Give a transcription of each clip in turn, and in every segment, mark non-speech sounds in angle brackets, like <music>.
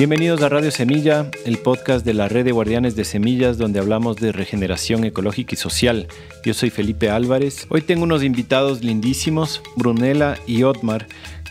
Bienvenidos a Radio Semilla, el podcast de la red de guardianes de semillas donde hablamos de regeneración ecológica y social. Yo soy Felipe Álvarez. Hoy tengo unos invitados lindísimos, Brunella y Otmar,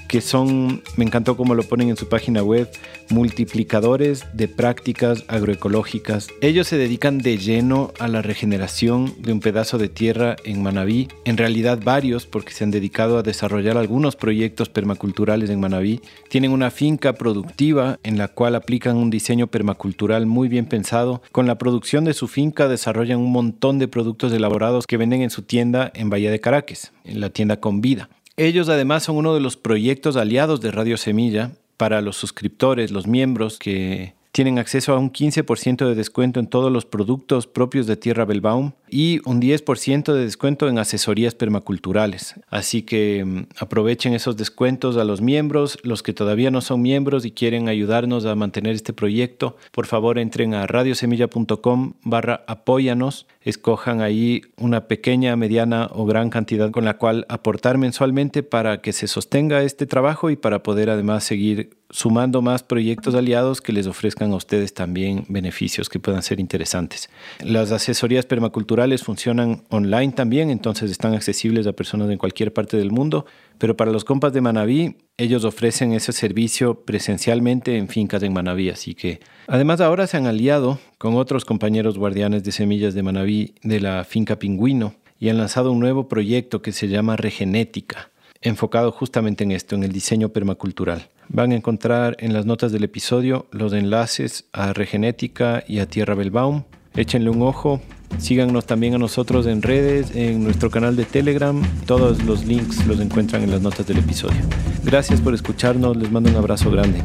que son, me encantó cómo lo ponen en su página web, multiplicadores de prácticas agroecológicas. Ellos se dedican de lleno a la regeneración de un pedazo de tierra en Manabí, en realidad varios porque se han dedicado a desarrollar algunos proyectos permaculturales en Manabí. Tienen una finca productiva en la cual aplican un diseño permacultural muy bien pensado. Con la producción de su finca desarrollan un montón de productos elaborados que venden en su tienda en Bahía de Caracas, en la tienda Con Vida. Ellos además son uno de los proyectos aliados de Radio Semilla para los suscriptores, los miembros que tienen acceso a un 15% de descuento en todos los productos propios de Tierra Belbaum y un 10% de descuento en asesorías permaculturales. Así que mm, aprovechen esos descuentos a los miembros, los que todavía no son miembros y quieren ayudarnos a mantener este proyecto, por favor entren a radiosemilla.com barra apóyanos, escojan ahí una pequeña, mediana o gran cantidad con la cual aportar mensualmente para que se sostenga este trabajo y para poder además seguir sumando más proyectos aliados que les ofrezcan a ustedes también beneficios que puedan ser interesantes. Las asesorías permaculturales funcionan online también, entonces están accesibles a personas en cualquier parte del mundo, pero para los compas de Manabí, ellos ofrecen ese servicio presencialmente en fincas en Manabí, así que además ahora se han aliado con otros compañeros guardianes de semillas de Manabí de la finca Pingüino y han lanzado un nuevo proyecto que se llama Regenética enfocado justamente en esto, en el diseño permacultural. Van a encontrar en las notas del episodio los enlaces a Regenética y a Tierra Belbaum. Échenle un ojo. Síganos también a nosotros en redes, en nuestro canal de Telegram. Todos los links los encuentran en las notas del episodio. Gracias por escucharnos. Les mando un abrazo grande.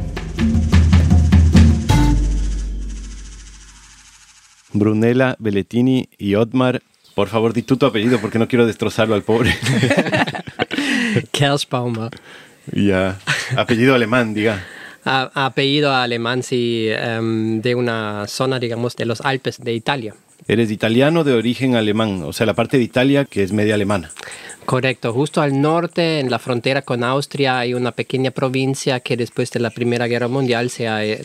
Brunella, Belletini y Otmar, por favor, di tú tu apellido porque no quiero destrozarlo al pobre. <laughs> <laughs> Kersbaumer. Ya, apellido alemán, diga. A, apellido alemán, sí, em, de una zona, digamos, de los Alpes de Italia. Eres italiano de origen alemán, o sea, la parte de Italia que es media alemana. Correcto, justo al norte, en la frontera con Austria, hay una pequeña provincia que después de la Primera Guerra Mundial se ha, eh,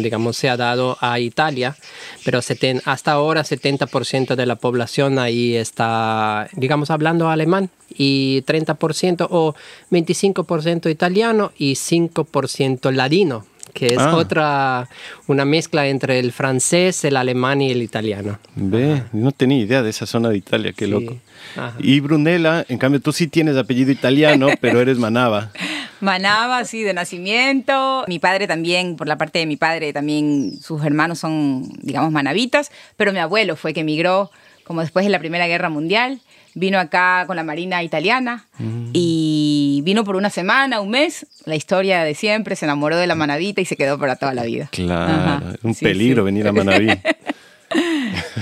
digamos, se ha dado a Italia, pero hasta ahora 70% de la población ahí está, digamos, hablando alemán y 30% o 25% italiano y 5% ladino que es ah. otra, una mezcla entre el francés, el alemán y el italiano. Ve, no tenía idea de esa zona de Italia, qué loco. Y Brunella, en cambio, tú sí tienes apellido italiano, <laughs> pero eres manaba. Manaba, sí, de nacimiento. Mi padre también, por la parte de mi padre, también sus hermanos son, digamos, manavitas, pero mi abuelo fue que emigró como después de la Primera Guerra Mundial vino acá con la Marina italiana mm. y vino por una semana, un mes, la historia de siempre, se enamoró de la manavita y se quedó para toda la vida. Claro, un peligro venir a Manaví. <laughs>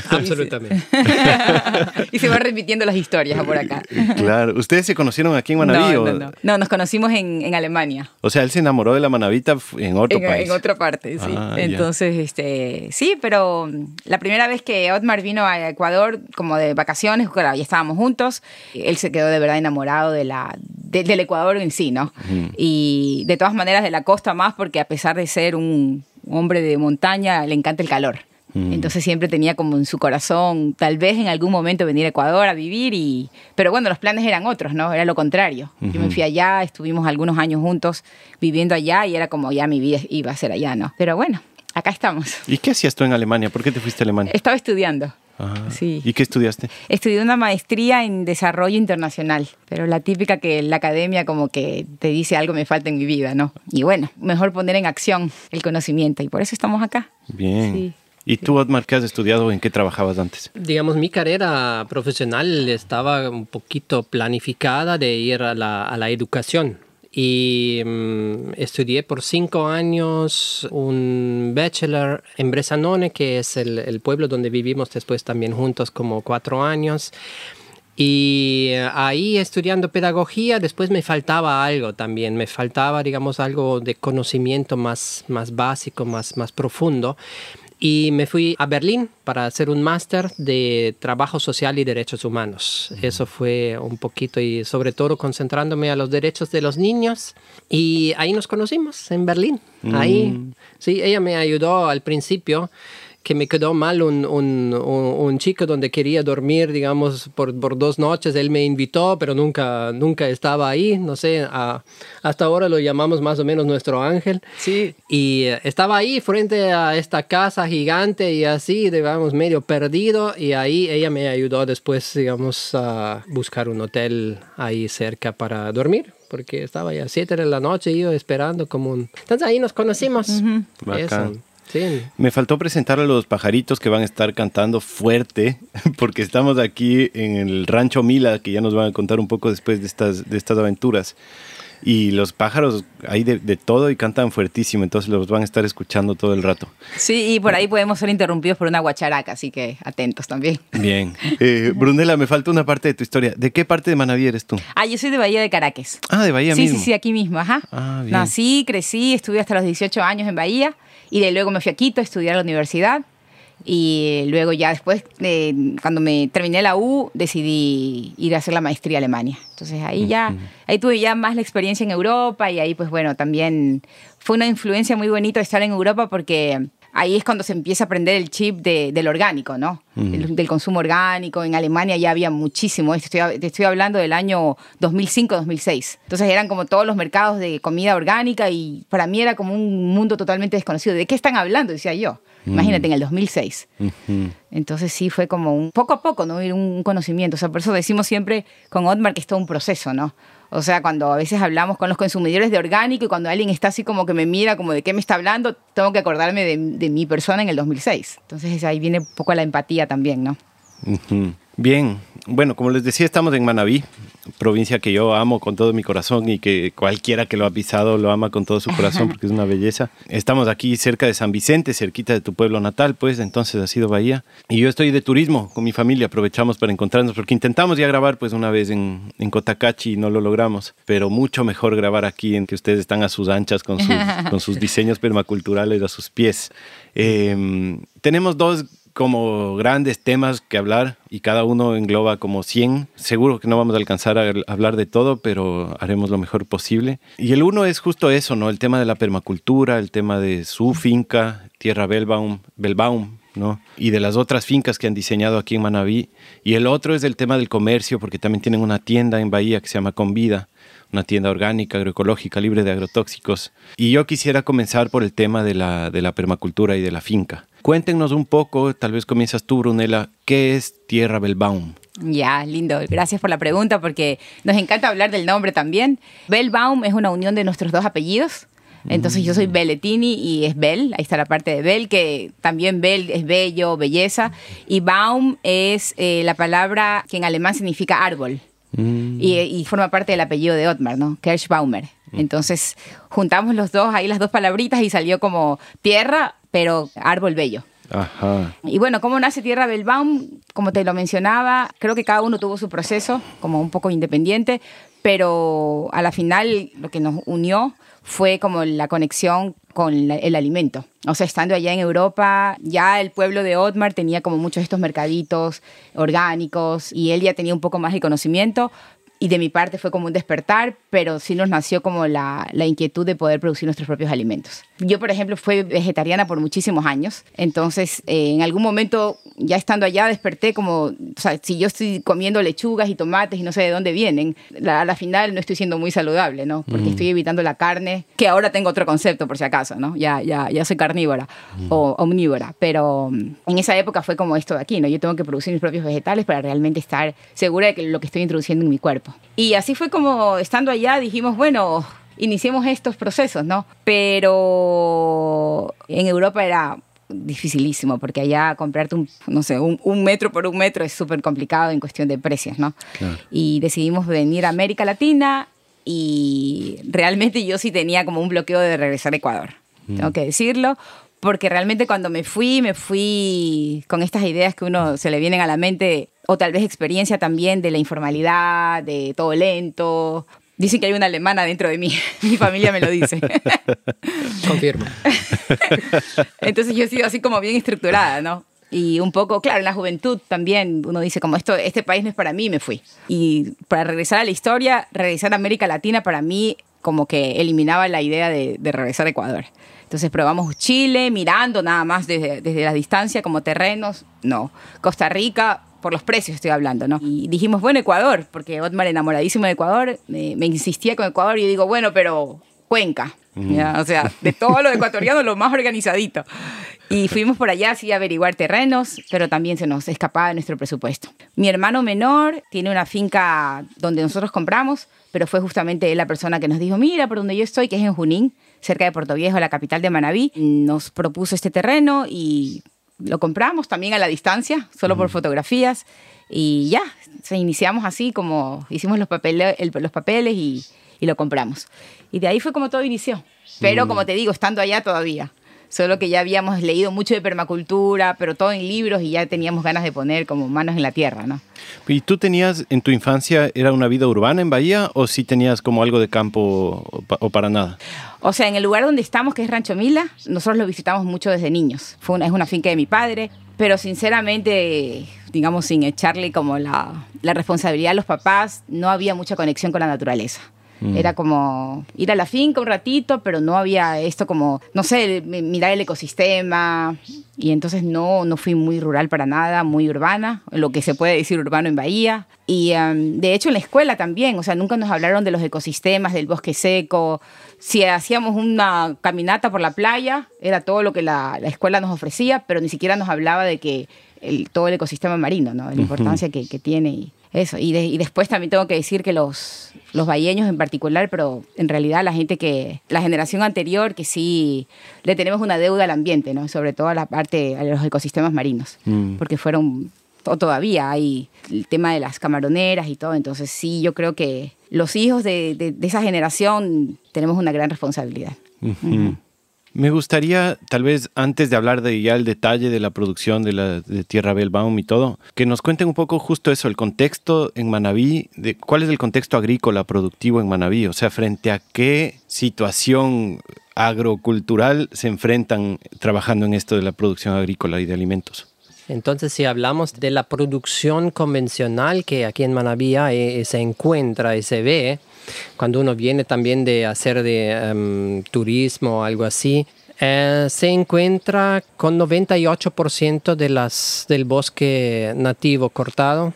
<laughs> Absolutamente. <laughs> y se van repitiendo las historias por acá. Claro. ¿Ustedes se conocieron aquí en Manaví? No, no, no. nos conocimos en, Alemania. O sea, él se enamoró de la manavita en otro país. En otra parte, sí. Ah, Entonces, este, sí, pero la primera vez que Otmar vino a Ecuador, como de vacaciones, claro, ya estábamos juntos, él se quedó de verdad enamorado de la, del Ecuador en sí, ¿no? Y de todas maneras de la costa más, porque a pesar de ser un hombre de montaña, le encanta el calor. Mm. Entonces siempre tenía como en su corazón, tal vez en algún momento venir a Ecuador a vivir y... Pero bueno, los planes eran otros, ¿no? Era lo contrario. Yo me fui allá, estuvimos algunos años juntos viviendo allá y era como ya mi vida iba a ser allá, ¿no? Pero bueno, acá estamos. ¿Y qué hacías tú en Alemania? ¿Por qué te fuiste a Alemania? Estaba estudiando. Sí. ¿Y qué estudiaste? Estudié una maestría en desarrollo internacional, pero la típica que la academia como que te dice algo me falta en mi vida, ¿no? Y bueno, mejor poner en acción el conocimiento y por eso estamos acá. Bien. Sí. ¿Y tú, Otmar, qué has estudiado? ¿En qué trabajabas antes? Digamos, mi carrera profesional estaba un poquito planificada de ir a la, a la educación. Y mm, estudié por cinco años un bachelor en Bresanone, que es el, el pueblo donde vivimos después también juntos como cuatro años. Y ahí estudiando pedagogía, después me faltaba algo también, me faltaba, digamos, algo de conocimiento más, más básico, más, más profundo. Y me fui a Berlín para hacer un máster de trabajo social y derechos humanos. Eso fue un poquito y sobre todo concentrándome a los derechos de los niños y ahí nos conocimos en Berlín. Ahí, mm. sí, ella me ayudó al principio que me quedó mal un, un, un, chico donde quería dormir, digamos, por, por, dos noches. Él me invitó, pero nunca, nunca estaba ahí. No sé, hasta ahora lo llamamos más o menos nuestro ángel. Sí. Y eh, estaba ahí frente a esta casa gigante y así, digamos, medio perdido. Y ahí ella me ayudó después, digamos, a buscar un hotel ahí cerca para dormir porque estaba ya siete de la noche y yo esperando como un... Entonces ahí nos conocimos. Eso. Me faltó presentar a los pajaritos que van a estar cantando fuerte, <laughs> porque estamos aquí en el rancho Mila, que ya nos van a contar un poco después de estas, de estas aventuras. Y los pájaros hay de, todo y cantan fuertísimo, entonces los van a estar escuchando todo el rato. Sí, y por ahí podemos ser interrumpidos por una guacharaca, así que atentos también. Bien. Eh, Brunela, me falta una parte de tu historia. ¿De qué parte de Manaví eres tú? Ah, yo soy de Bahía de Caracas. Ah, de Bahía mismo. Sí, sí, aquí mismo, ajá. Ah, bien. Nací, crecí, estuve hasta los 18 años en Bahía y de luego me fui a Quito a estudiar a la universidad. Y luego ya después, cuando me terminé la U, decidí ir a hacer la maestría a Alemania. Entonces ahí ya, ahí tuve ya más la experiencia en Europa y ahí pues bueno, también fue una influencia muy bonita estar en Europa porque ahí es cuando se empieza a aprender el chip del orgánico, ¿no? del, consumo orgánico. En Alemania ya había muchísimo. Estoy, te estoy hablando del año 2005-2006. Entonces eran como todos los mercados de comida orgánica y para mí era como un mundo totalmente desconocido. ¿De qué están hablando? Decía yo. Imagínate, en el 2006. Entonces sí fue como un poco a poco, ¿no? Un conocimiento. O sea, por eso decimos siempre con Otmar que es todo un proceso, ¿no? O sea, cuando a veces hablamos con los consumidores de orgánico y cuando alguien está así como que me mira como de qué me está hablando, tengo que acordarme de, mi persona en el 2006. Entonces ahí viene un poco la empatía también, ¿no? Bien, bueno, como les decía, estamos en Manabí, provincia que yo amo con todo mi corazón y que cualquiera que lo ha pisado lo ama con todo su corazón <laughs> porque es una belleza. Estamos aquí cerca de San Vicente, cerquita de tu pueblo natal, pues entonces ha sido Bahía. Y yo estoy de turismo con mi familia, aprovechamos para encontrarnos porque intentamos ya grabar pues una vez en, en Cotacachi y no lo logramos, pero mucho mejor grabar aquí en que ustedes están a sus anchas con sus, <laughs> con sus diseños permaculturales a sus pies. Em, tenemos dos como grandes temas que hablar y cada uno engloba como 100. Seguro que no vamos a alcanzar a hablar de todo, pero haremos lo mejor posible. Y el uno es justo eso, ¿no? El tema de la permacultura, el tema de su finca, Tierra Belbaum, Belbaum ¿no? Y de las otras fincas que han diseñado aquí en Manabí. Y el otro es el tema del comercio, porque también tienen una tienda en Bahía que se llama Convida, una tienda orgánica, agroecológica, libre de agrotóxicos. Y yo quisiera comenzar por el tema de la, de la permacultura y de la finca. Cuéntenos un poco, tal vez comienzas tú, Brunella, ¿qué es Tierra Belbaum? Ya, lindo. Gracias por la pregunta porque nos encanta hablar del nombre también. Belbaum es una unión de nuestros dos apellidos. Entonces yo soy mm. Belletini y es Bel, ahí está la parte de Bel, que también Bel es bello, belleza. Y Baum es eh, la palabra que en alemán significa árbol. Mm. Y, forma parte del apellido de Otmar, ¿no? Kirschbaumer. Mm. Entonces juntamos los dos, ahí las dos palabritas y salió como tierra, pero árbol bello. Y bueno, ¿cómo nace Tierra Belbaum? Como te lo mencionaba, creo que cada uno tuvo su proceso, como un poco independiente, pero a la final lo que nos unió fue como la conexión con el alimento. O sea, estando allá en Europa, ya el pueblo de Otmar tenía como muchos de estos mercaditos orgánicos y él ya tenía un poco más de conocimiento, y de mi parte fue como un despertar, pero sí nos nació como la, la, inquietud de poder producir nuestros propios alimentos. Yo, por ejemplo, fui vegetariana por muchísimos años, entonces eh, en algún momento, ya estando allá, desperté como, o sea, si yo estoy comiendo lechugas y tomates y no sé de dónde vienen, a la final no estoy siendo muy saludable, ¿no? Porque estoy evitando la carne, que ahora tengo otro concepto por si acaso, ¿no? Ya, ya, ya soy carnívora o omnívora, pero mm, en esa época fue como esto de aquí, ¿no? Yo tengo que producir mis propios vegetales para realmente estar segura de que lo que estoy introduciendo en mi cuerpo y así fue como estando allá dijimos, bueno, iniciemos estos procesos, ¿no? Pero en Europa era dificilísimo porque allá comprarte un, no sé, un, metro por un metro es súper complicado en cuestión de precios, ¿no? Y decidimos venir a América Latina y realmente yo sí tenía como un bloqueo de regresar a Ecuador, mm. tengo que decirlo, porque realmente cuando me fui, me fui con estas ideas que uno se le vienen a la mente, o tal vez experiencia también de la informalidad, de todo lento, Dicen que hay una alemana dentro de mí. <laughs> Mi familia me lo dice. <laughs> Confirmo. <laughs> Entonces yo he sido así como bien estructurada, ¿no? Y un poco, claro, en la juventud también uno dice como esto, este país no es para mí, me fui. Y para regresar a la historia, regresar a América Latina para mí como que eliminaba la idea de, regresar a Ecuador. Entonces probamos Chile, mirando nada más desde, desde la distancia como terrenos, no. Costa Rica, por los precios estoy hablando, ¿no? Y dijimos, bueno, Ecuador, porque Otmar enamoradísimo de Ecuador, me, insistía con Ecuador y yo digo, bueno, pero Cuenca, o sea, de todos los ecuatorianos lo más organizadito. Y fuimos por allá así a averiguar terrenos, pero también se nos escapaba de nuestro presupuesto. Mi hermano menor tiene una finca donde nosotros compramos, pero fue justamente él la persona que nos dijo, mira, por donde yo estoy, que es en Junín, cerca de Puerto Viejo, la capital de Manabí, nos propuso este terreno y lo compramos también a la distancia, solo por fotografías. Y ya, se iniciamos así como hicimos los, papeles, los papeles y, y, lo compramos. Y de ahí fue como todo inició. Pero como te digo, estando allá todavía solo que ya habíamos leído mucho de permacultura, pero todo en libros y ya teníamos ganas de poner como manos en la tierra, ¿no? ¿Y tú tenías en tu infancia, era una vida urbana en Bahía o sí tenías como algo de campo o, para nada? O sea, en el lugar donde estamos, que es Rancho Mila, nosotros lo visitamos mucho desde niños. Fue una, es una finca de mi padre, pero sinceramente, digamos, sin echarle como la, la responsabilidad a los papás, no había mucha conexión con la naturaleza. Mm. Era como ir a la finca un ratito, pero no había esto como, no sé, mirar el ecosistema. Y entonces no, no fui muy rural para nada, muy urbana, lo que se puede decir urbano en Bahía. Y um, de hecho en la escuela también, o sea, nunca nos hablaron de los ecosistemas, del bosque seco. Si hacíamos una caminata por la playa, era todo lo que la, la escuela nos ofrecía, pero ni siquiera nos hablaba de que el, todo el ecosistema marino, ¿no? la importancia que, que tiene. Y, eso, y, y, después también tengo que decir que los, los valleños en particular, pero en realidad la gente que, la generación anterior, que sí le tenemos una deuda al ambiente, ¿no? Sobre todo a la parte, a los ecosistemas marinos, mm. porque fueron, o todavía hay el tema de las camaroneras y todo, entonces sí, yo creo que los hijos de, de, esa generación tenemos una gran responsabilidad. Me gustaría, tal vez antes de hablar de ya el detalle de la producción de, la, Tierra Belbaum y todo, que nos cuenten un poco justo eso, el contexto en Manabí, de cuál es el contexto agrícola productivo en Manabí, o sea, frente a qué situación agrocultural se enfrentan trabajando en esto de la producción agrícola y de alimentos. Entonces, si hablamos de la producción convencional que aquí en Manabí eh, se encuentra y se ve, cuando uno viene también de hacer de em, turismo o algo así, eh, se encuentra con 98% de las, del bosque nativo cortado,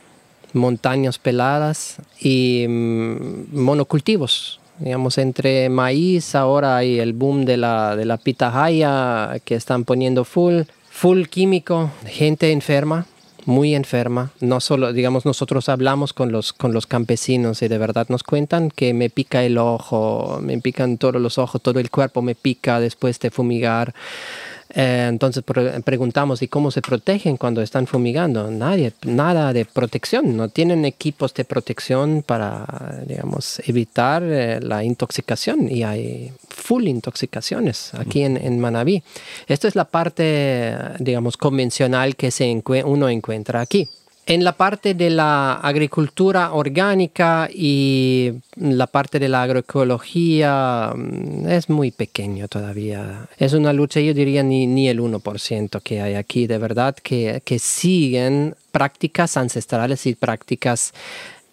montañas peladas y mm, monocultivos. Digamos, entre maíz, ahora hay el boom de la, de la pitahaya que están poniendo full, full químico, gente enferma, muy enferma. No solo, digamos, nosotros hablamos con los, con los campesinos y de verdad nos cuentan que me pica el ojo, me pican todos los ojos, todo el cuerpo me pica después de fumigar. Eh, entonces preguntamos, ¿y cómo se protegen cuando están fumigando? Nadie, nada de protección, no tienen equipos de protección para, digamos, evitar eh, la intoxicación y hay full intoxicaciones aquí en, en Manabí. Esto es la parte, digamos, convencional que se uno encuentra aquí. En la parte de la agricultura orgánica y la parte de la agroecología mm, es muy pequeño todavía. Es una lucha, yo diría, ni, ni el 1% que hay aquí, de verdad, que, que siguen prácticas ancestrales y prácticas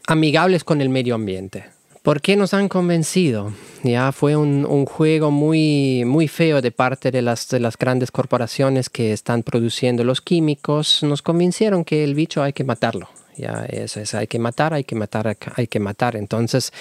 amigables con el medio ambiente. ¿Por qué nos han convencido? Ya fue un, juego muy, muy feo de parte de las, de las grandes corporaciones que están produciendo los químicos. Nos convencieron que el bicho hay que matarlo. Ya eso es, hay que matar, hay que matar, hay que matar. Entonces,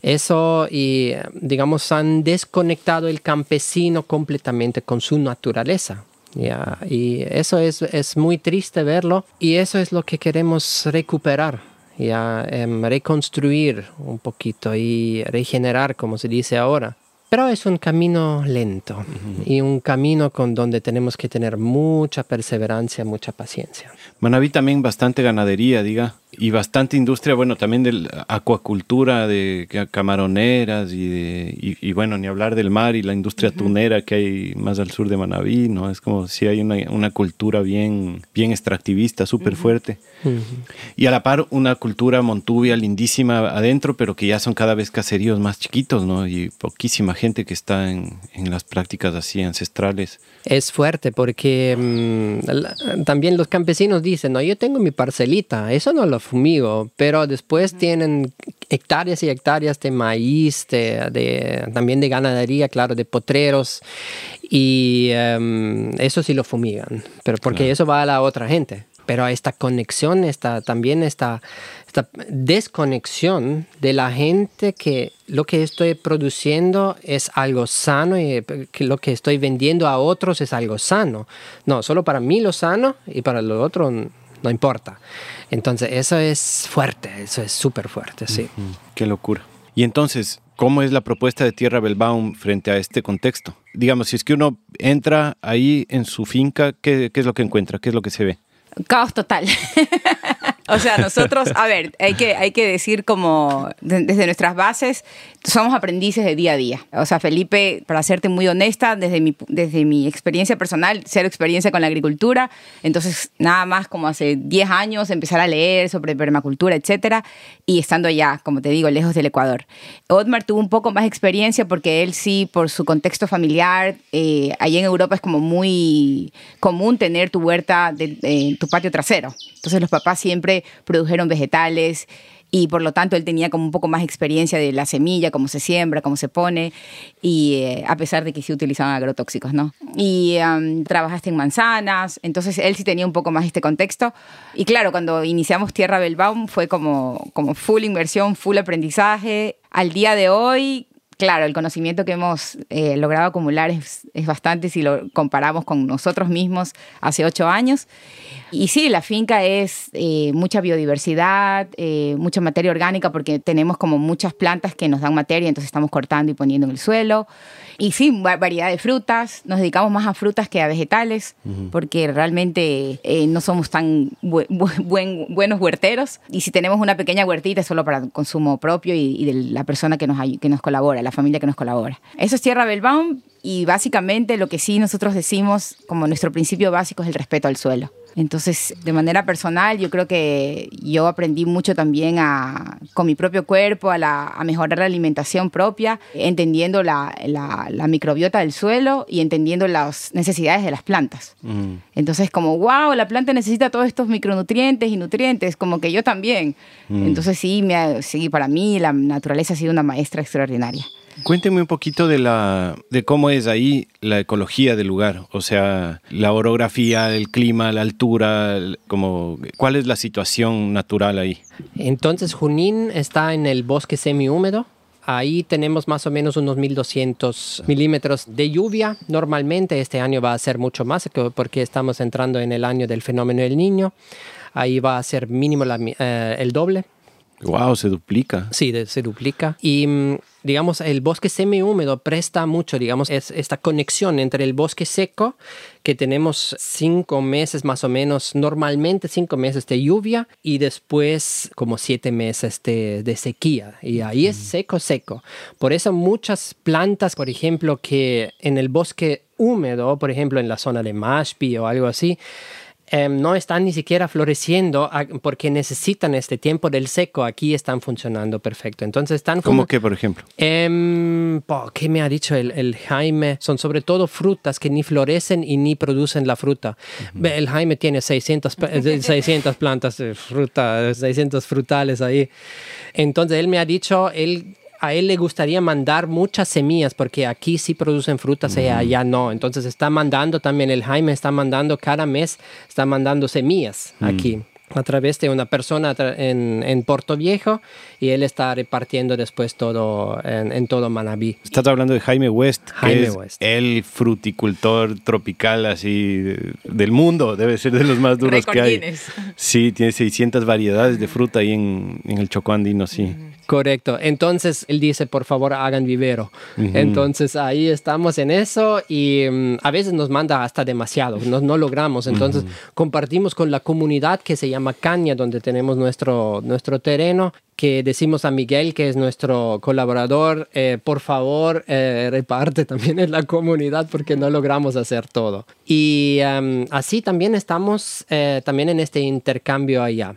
eso y digamos han desconectado el campesino completamente con su naturaleza. Ya, y eso es, es muy triste verlo y eso es lo que queremos recuperar ya em, reconstruir un poquito y regenerar, como se dice ahora. Pero es un camino lento y un camino con donde tenemos que tener mucha perseverancia, mucha paciencia. Manaví también bastante ganadería, diga. Y bastante industria, bueno, también de acuacultura, de camaroneras y, de, y, bueno, ni hablar del mar y la industria tunera que hay más al sur de Manabí, ¿no? Es como si hay una, una cultura bien, bien extractivista, súper fuerte. Y a la par una cultura montuvia lindísima adentro, pero que ya son cada vez caseríos más chiquitos, ¿no? Y poquísima gente que está en, en las prácticas así ancestrales. Es fuerte porque mm, también los campesinos dicen, no, yo tengo mi parcelita, eso no lo fumigo, pero después tienen hectáreas y hectáreas de maíz, de, también de ganadería, claro, de potreros, y em, eso sí lo fumigan, pero porque eso va a la otra gente. Pero esta conexión, esta, también esta, esta desconexión de la gente que lo que estoy produciendo es algo sano y que lo que estoy vendiendo a otros es algo sano. No, solo para mí lo sano y para lo otro no importa. Entonces, eso es fuerte, eso es súper fuerte, sí. Qué locura. Y entonces, ¿cómo es la propuesta de Tierra Belbaum frente a este contexto? Digamos, si es que uno entra ahí en su finca, ¿qué, qué es lo que encuentra? ¿Qué es lo que se ve? Caos total. <laughs> o sea, nosotros, a ver, hay que, hay que decir como desde nuestras bases, somos aprendices de día a día. O sea, Felipe, para serte muy honesta, desde mi, desde mi experiencia personal, cero experiencia con la agricultura, entonces nada más como hace 10 años empezar a leer sobre permacultura, etcétera, y estando allá, como te digo, lejos del Ecuador. Otmar tuvo un poco más experiencia porque él sí, por su contexto familiar, eh, allí en Europa es como muy común tener tu huerta, de, tu patio trasero. Entonces los papás siempre produjeron vegetales y por lo tanto él tenía como un poco más experiencia de la semilla, cómo se siembra, cómo se pone, y eh, a pesar de que sí utilizaban agrotóxicos, ¿no? Y trabajaste en manzanas, entonces él sí tenía un poco más este contexto. Y claro, cuando iniciamos Tierra Belbaum fue como, como full inversión, full aprendizaje. Al día de hoy claro, el conocimiento que hemos eh, logrado acumular es, bastante si lo comparamos con nosotros mismos hace ocho años. Y sí, la finca es eh, mucha biodiversidad, eh, mucha materia orgánica, porque tenemos como muchas plantas que nos dan materia, entonces estamos cortando y poniendo en el suelo. Y sí, variedad de frutas. Nos dedicamos más a frutas que a vegetales, porque realmente no somos tan buenos huerteros. Y si tenemos una pequeña huertita es solo para consumo propio y, y de la persona que nos, que nos colabora la familia que nos colabora. Eso es Tierra Belbaum y básicamente lo que sí nosotros decimos como nuestro principio básico es el respeto al suelo. Entonces, de manera personal, yo creo que yo aprendí mucho también a, con mi propio cuerpo, a, la, a mejorar la alimentación propia, entendiendo la, la, microbiota del suelo y entendiendo las necesidades de las plantas. Mm. Entonces, como, wow, la planta necesita todos estos micronutrientes y nutrientes, como que yo también. Mm. Entonces, sí, me, sí, para mí la naturaleza ha sido una maestra extraordinaria. Cuénteme un poquito de, la, de cómo es ahí la ecología del lugar, o sea, la orografía, el clima, la altura, como, ¿cuál es la situación natural ahí? Entonces, Junín está en el bosque semihúmedo. Ahí tenemos más o menos unos 1200 milímetros de lluvia. Normalmente este año va a ser mucho más porque estamos entrando en el año del fenómeno del niño. Ahí va a ser mínimo eh, el doble. Wow, se duplica. Sí, se duplica. Y mm, digamos, el bosque semihúmedo presta mucho, digamos, es esta conexión entre el bosque seco, que tenemos cinco meses más o menos, normalmente cinco meses de lluvia y después como siete meses de, de sequía. Y ahí es seco, seco. Por eso muchas plantas, por ejemplo, que en el bosque húmedo, por ejemplo, en la zona de Mashpi o algo así, Em, no están ni siquiera floreciendo porque necesitan este tiempo del seco. Aquí están funcionando perfecto. Entonces están. ¿Cómo que, por ejemplo? Eh, ¿Qué me ha dicho el, Jaime? Son sobre todo frutas que ni florecen y ni producen la fruta. El Jaime tiene 600, 600 plantas de fruta, 600 frutales ahí. Entonces él me ha dicho, él a él le gustaría mandar muchas semillas porque aquí sí producen frutas y allá no. Entonces está mandando también, el Jaime está mandando cada mes, está mandando semillas aquí a través de una persona en, en Puerto Viejo y él está repartiendo después todo en, todo Manabí. Estás hablando de Jaime West, que es el fruticultor tropical así del mundo, debe ser de los más duros que hay. Sí, tiene 600 variedades de fruta ahí en, en el Chocó andino, sí. Correcto. Entonces él dice, por favor, hagan vivero. Entonces ahí estamos en eso y mm, a veces nos manda hasta demasiado, no, no logramos. Entonces compartimos con la comunidad que se llama llama Caña, donde tenemos nuestro, nuestro terreno, que decimos a Miguel, que es nuestro colaborador, eh, por favor, eh, reparte también en la comunidad porque no logramos hacer todo. Y em, así también estamos eh, también en este intercambio allá.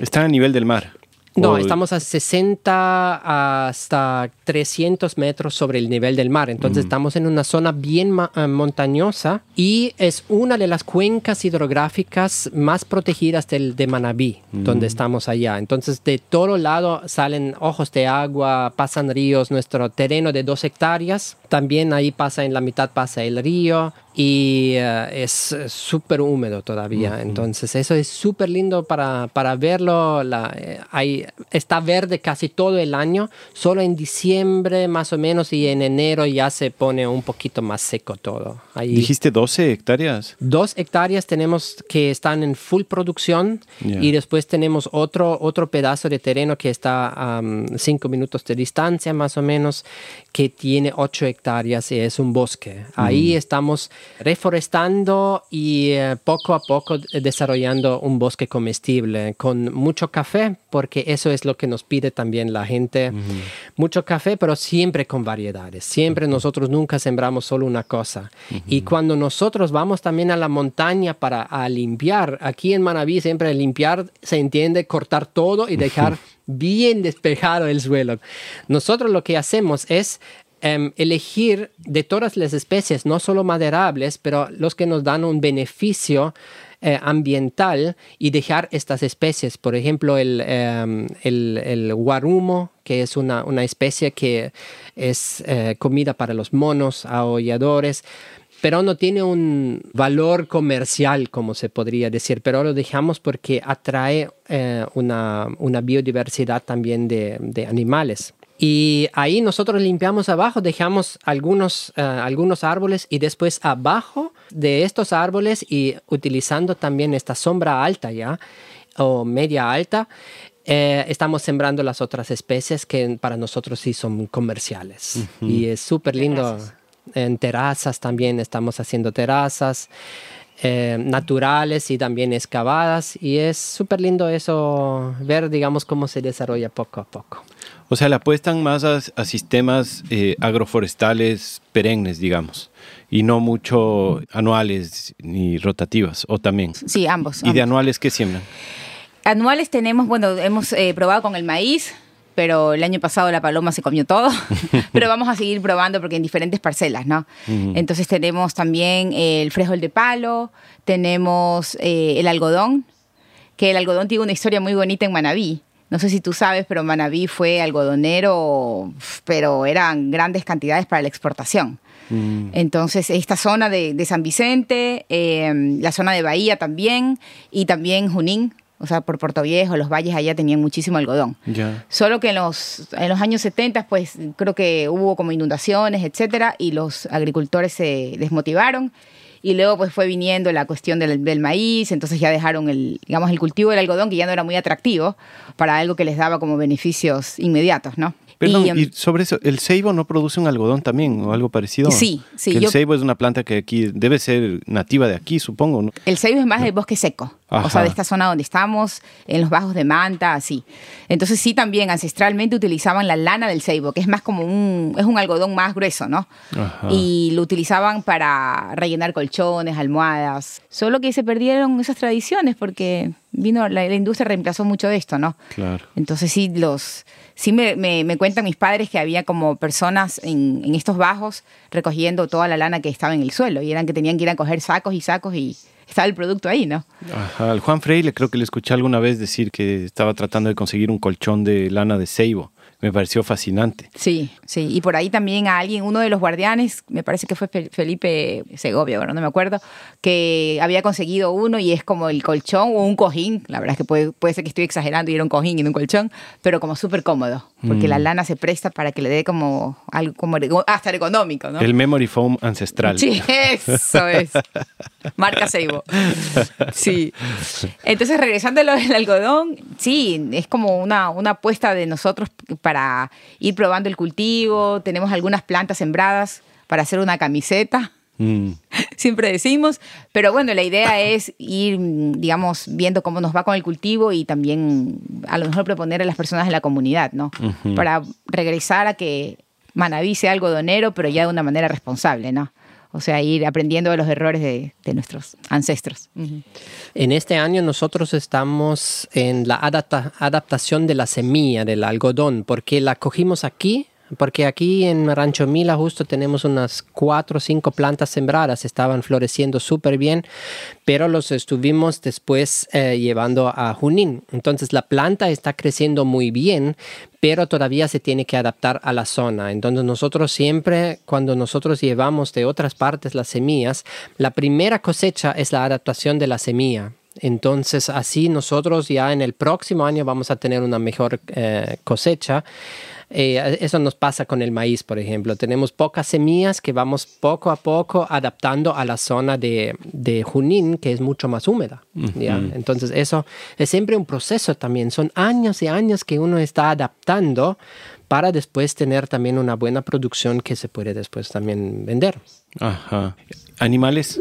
Están a nivel del mar. No, estamos a 60 hasta 300 metros sobre el nivel del mar. Entonces estamos en una zona bien eh, montañosa y es una de las cuencas hidrográficas más protegidas del, de Manabí, donde estamos allá. Entonces de todo lado salen ojos de agua, pasan ríos, nuestro terreno de dos hectáreas. También ahí pasa en la mitad pasa el río y eh, es súper húmedo todavía. Entonces eso es súper lindo para, para verlo. La, eh, hay, está verde casi todo el año, solo en diciembre más o menos y en enero ya se pone un poquito más seco todo. Ahí, ¿Dijiste 12 hectáreas? Dos hectáreas tenemos que están en full producción y después tenemos otro, otro pedazo de terreno que está a cinco minutos de distancia más o menos que tiene ocho hectáreas y es un bosque. Ahí estamos reforestando y eh, poco a poco desarrollando un bosque comestible con mucho café, porque eso es lo que nos pide también la gente. Mucho café, pero siempre con variedades. Siempre nosotros nunca sembramos solo una cosa. Y cuando nosotros vamos también a la montaña para limpiar, aquí en Manabí siempre limpiar se entiende cortar todo y dejar <laughs> bien despejado el suelo. Nosotros lo que hacemos es Em, elegir de todas las especies, no solo maderables, pero los que nos dan un beneficio eh, ambiental y dejar estas especies. Por ejemplo, el, em, el, guarumo, que es una, una especie que es eh, comida para los monos, aulladores pero no tiene un valor comercial, como se podría decir, pero lo dejamos porque atrae eh, una, una, biodiversidad también de, de animales. Y ahí nosotros limpiamos abajo, dejamos algunos, eh, algunos árboles y después abajo de estos árboles y utilizando también esta sombra alta ya o media alta, eh, estamos sembrando las otras especies que para nosotros sí son comerciales. Y es súper lindo. En terrazas también estamos haciendo terrazas. Eh, naturales y también excavadas y es súper lindo eso ver digamos cómo se desarrolla poco a poco. O sea, le apuestan más a, sistemas eh, agroforestales perennes, digamos, y no mucho anuales ni rotativas, o también. Sí, ambos. ¿Y de anuales qué siembran? Anuales tenemos, bueno, hemos eh, probado con el maíz, pero el año pasado la paloma se comió todo, <laughs> pero vamos a seguir probando porque en diferentes parcelas, ¿no? Entonces tenemos también el frijol de palo, tenemos eh, el algodón, que el algodón tiene una historia muy bonita en Manabí. No sé si tú sabes, pero Manabí fue algodonero, pero eran grandes cantidades para la exportación. Mm. Entonces, esta zona de, San Vicente, em, la zona de Bahía también, y también Junín, o sea, por Puerto Viejo, los valles allá tenían muchísimo algodón. Solo que en los, en los años 70, pues creo que hubo como inundaciones, etcétera, y los agricultores se desmotivaron y luego pues fue viniendo la cuestión del, del, maíz, entonces ya dejaron el, digamos, el cultivo del algodón, que ya no era muy atractivo para algo que les daba como beneficios inmediatos, ¿no? Perdón, y, sobre eso, ¿el ceibo no produce un algodón también o algo parecido? Sí, sí. el ceibo es una planta que aquí debe ser nativa de aquí, supongo. ¿no? El ceibo es más del bosque seco, o sea, de esta zona donde estamos, en los bajos de Manta, así. Entonces sí, también ancestralmente utilizaban la lana del ceibo, que es más como un, es un algodón más grueso, ¿no? Y lo utilizaban para rellenar colchones, almohadas. Solo que se perdieron esas tradiciones porque vino la, la industria reemplazó mucho de esto, ¿no? Claro. Entonces sí, los sí me, me, cuentan mis padres que había como personas en, en, estos bajos recogiendo toda la lana que estaba en el suelo y eran que tenían que ir a coger sacos y sacos y estaba el producto ahí, ¿no? Al Juan Freire creo que le escuché alguna vez decir que estaba tratando de conseguir un colchón de lana de ceibo me pareció fascinante. Sí, sí. Y por ahí también a alguien, uno de los guardianes, me parece que fue Felipe Segovia, bueno, no me acuerdo, que había conseguido uno y es como el colchón o un cojín. La verdad es que puede, puede ser que estoy exagerando y era un cojín y no un colchón, pero como súper cómodo, porque la mm. lana se presta para que le dé como algo como hasta económico, ¿no? El memory foam ancestral. Sí, eso es. Marca Seibo. Sí. Entonces, regresando a lo del algodón, sí, es como una, una apuesta de nosotros para ir probando el cultivo. Tenemos algunas plantas sembradas para hacer una camiseta. Mm. <laughs> Siempre decimos, pero bueno, la idea es ir, digamos, viendo cómo nos va con el cultivo y también a lo mejor proponer a las personas de la comunidad, ¿no? Para regresar a que Manaví sea algodonero, pero ya de una manera responsable, ¿no? O sea, ir aprendiendo de los errores de, nuestros ancestros. En este año nosotros estamos en la adaptación de la semilla del algodón, porque la cogimos aquí porque aquí en Rancho Mila justo tenemos unas cuatro o cinco plantas sembradas, estaban floreciendo súper bien, pero los estuvimos después eh, llevando a Junín. Entonces la planta está creciendo muy bien, pero todavía se tiene que adaptar a la zona. Entonces nosotros siempre, cuando nosotros llevamos de otras partes las semillas, la primera cosecha es la adaptación de la semilla. Entonces así nosotros ya en el próximo año vamos a tener una mejor eh, cosecha. Eh, eso nos pasa con el maíz, por ejemplo. Tenemos pocas semillas que vamos poco a poco adaptando a la zona de, Junín, que es mucho más húmeda. Entonces, eso es siempre un proceso también. Son años y años que uno está adaptando para después tener también una buena producción que se puede después también vender. Ajá. ¿Animales?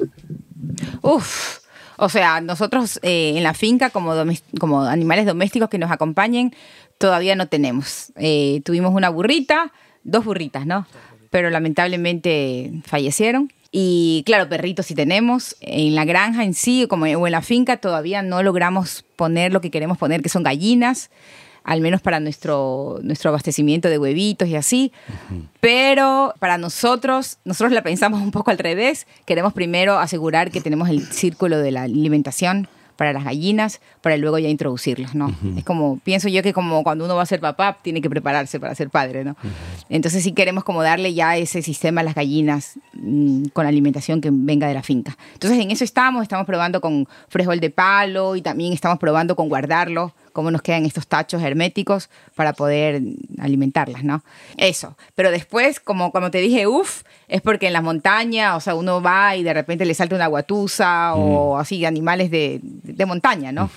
Uf. O sea, nosotros eh, en la finca, como, animales domésticos que nos acompañen, todavía no tenemos. Eh, tuvimos una burrita, dos burritas, ¿no? Pero lamentablemente fallecieron. Y claro, perritos sí tenemos. En la granja en sí como, o en la finca todavía no logramos poner lo que queremos poner, que son gallinas, al menos para nuestro, nuestro abastecimiento de huevitos y así. Pero para nosotros, nosotros la pensamos un poco al revés. Queremos primero asegurar que tenemos el círculo de la alimentación para las gallinas, para luego ya introducirlos, ¿no? Es como, pienso yo que como cuando uno va a ser papá, tiene que prepararse para ser padre, ¿no? Entonces sí queremos como darle ya ese sistema a las gallinas mm, con alimentación que venga de la finca. Entonces en eso estamos, estamos probando con frijol de palo y también estamos probando con guardarlo cómo nos quedan estos tachos herméticos para poder alimentarlas, ¿no? Eso. Pero después, como, como te dije, uff, es porque en las montañas, o sea, uno va y de repente le salta una guatusa o mm. así, animales de, montaña, ¿no?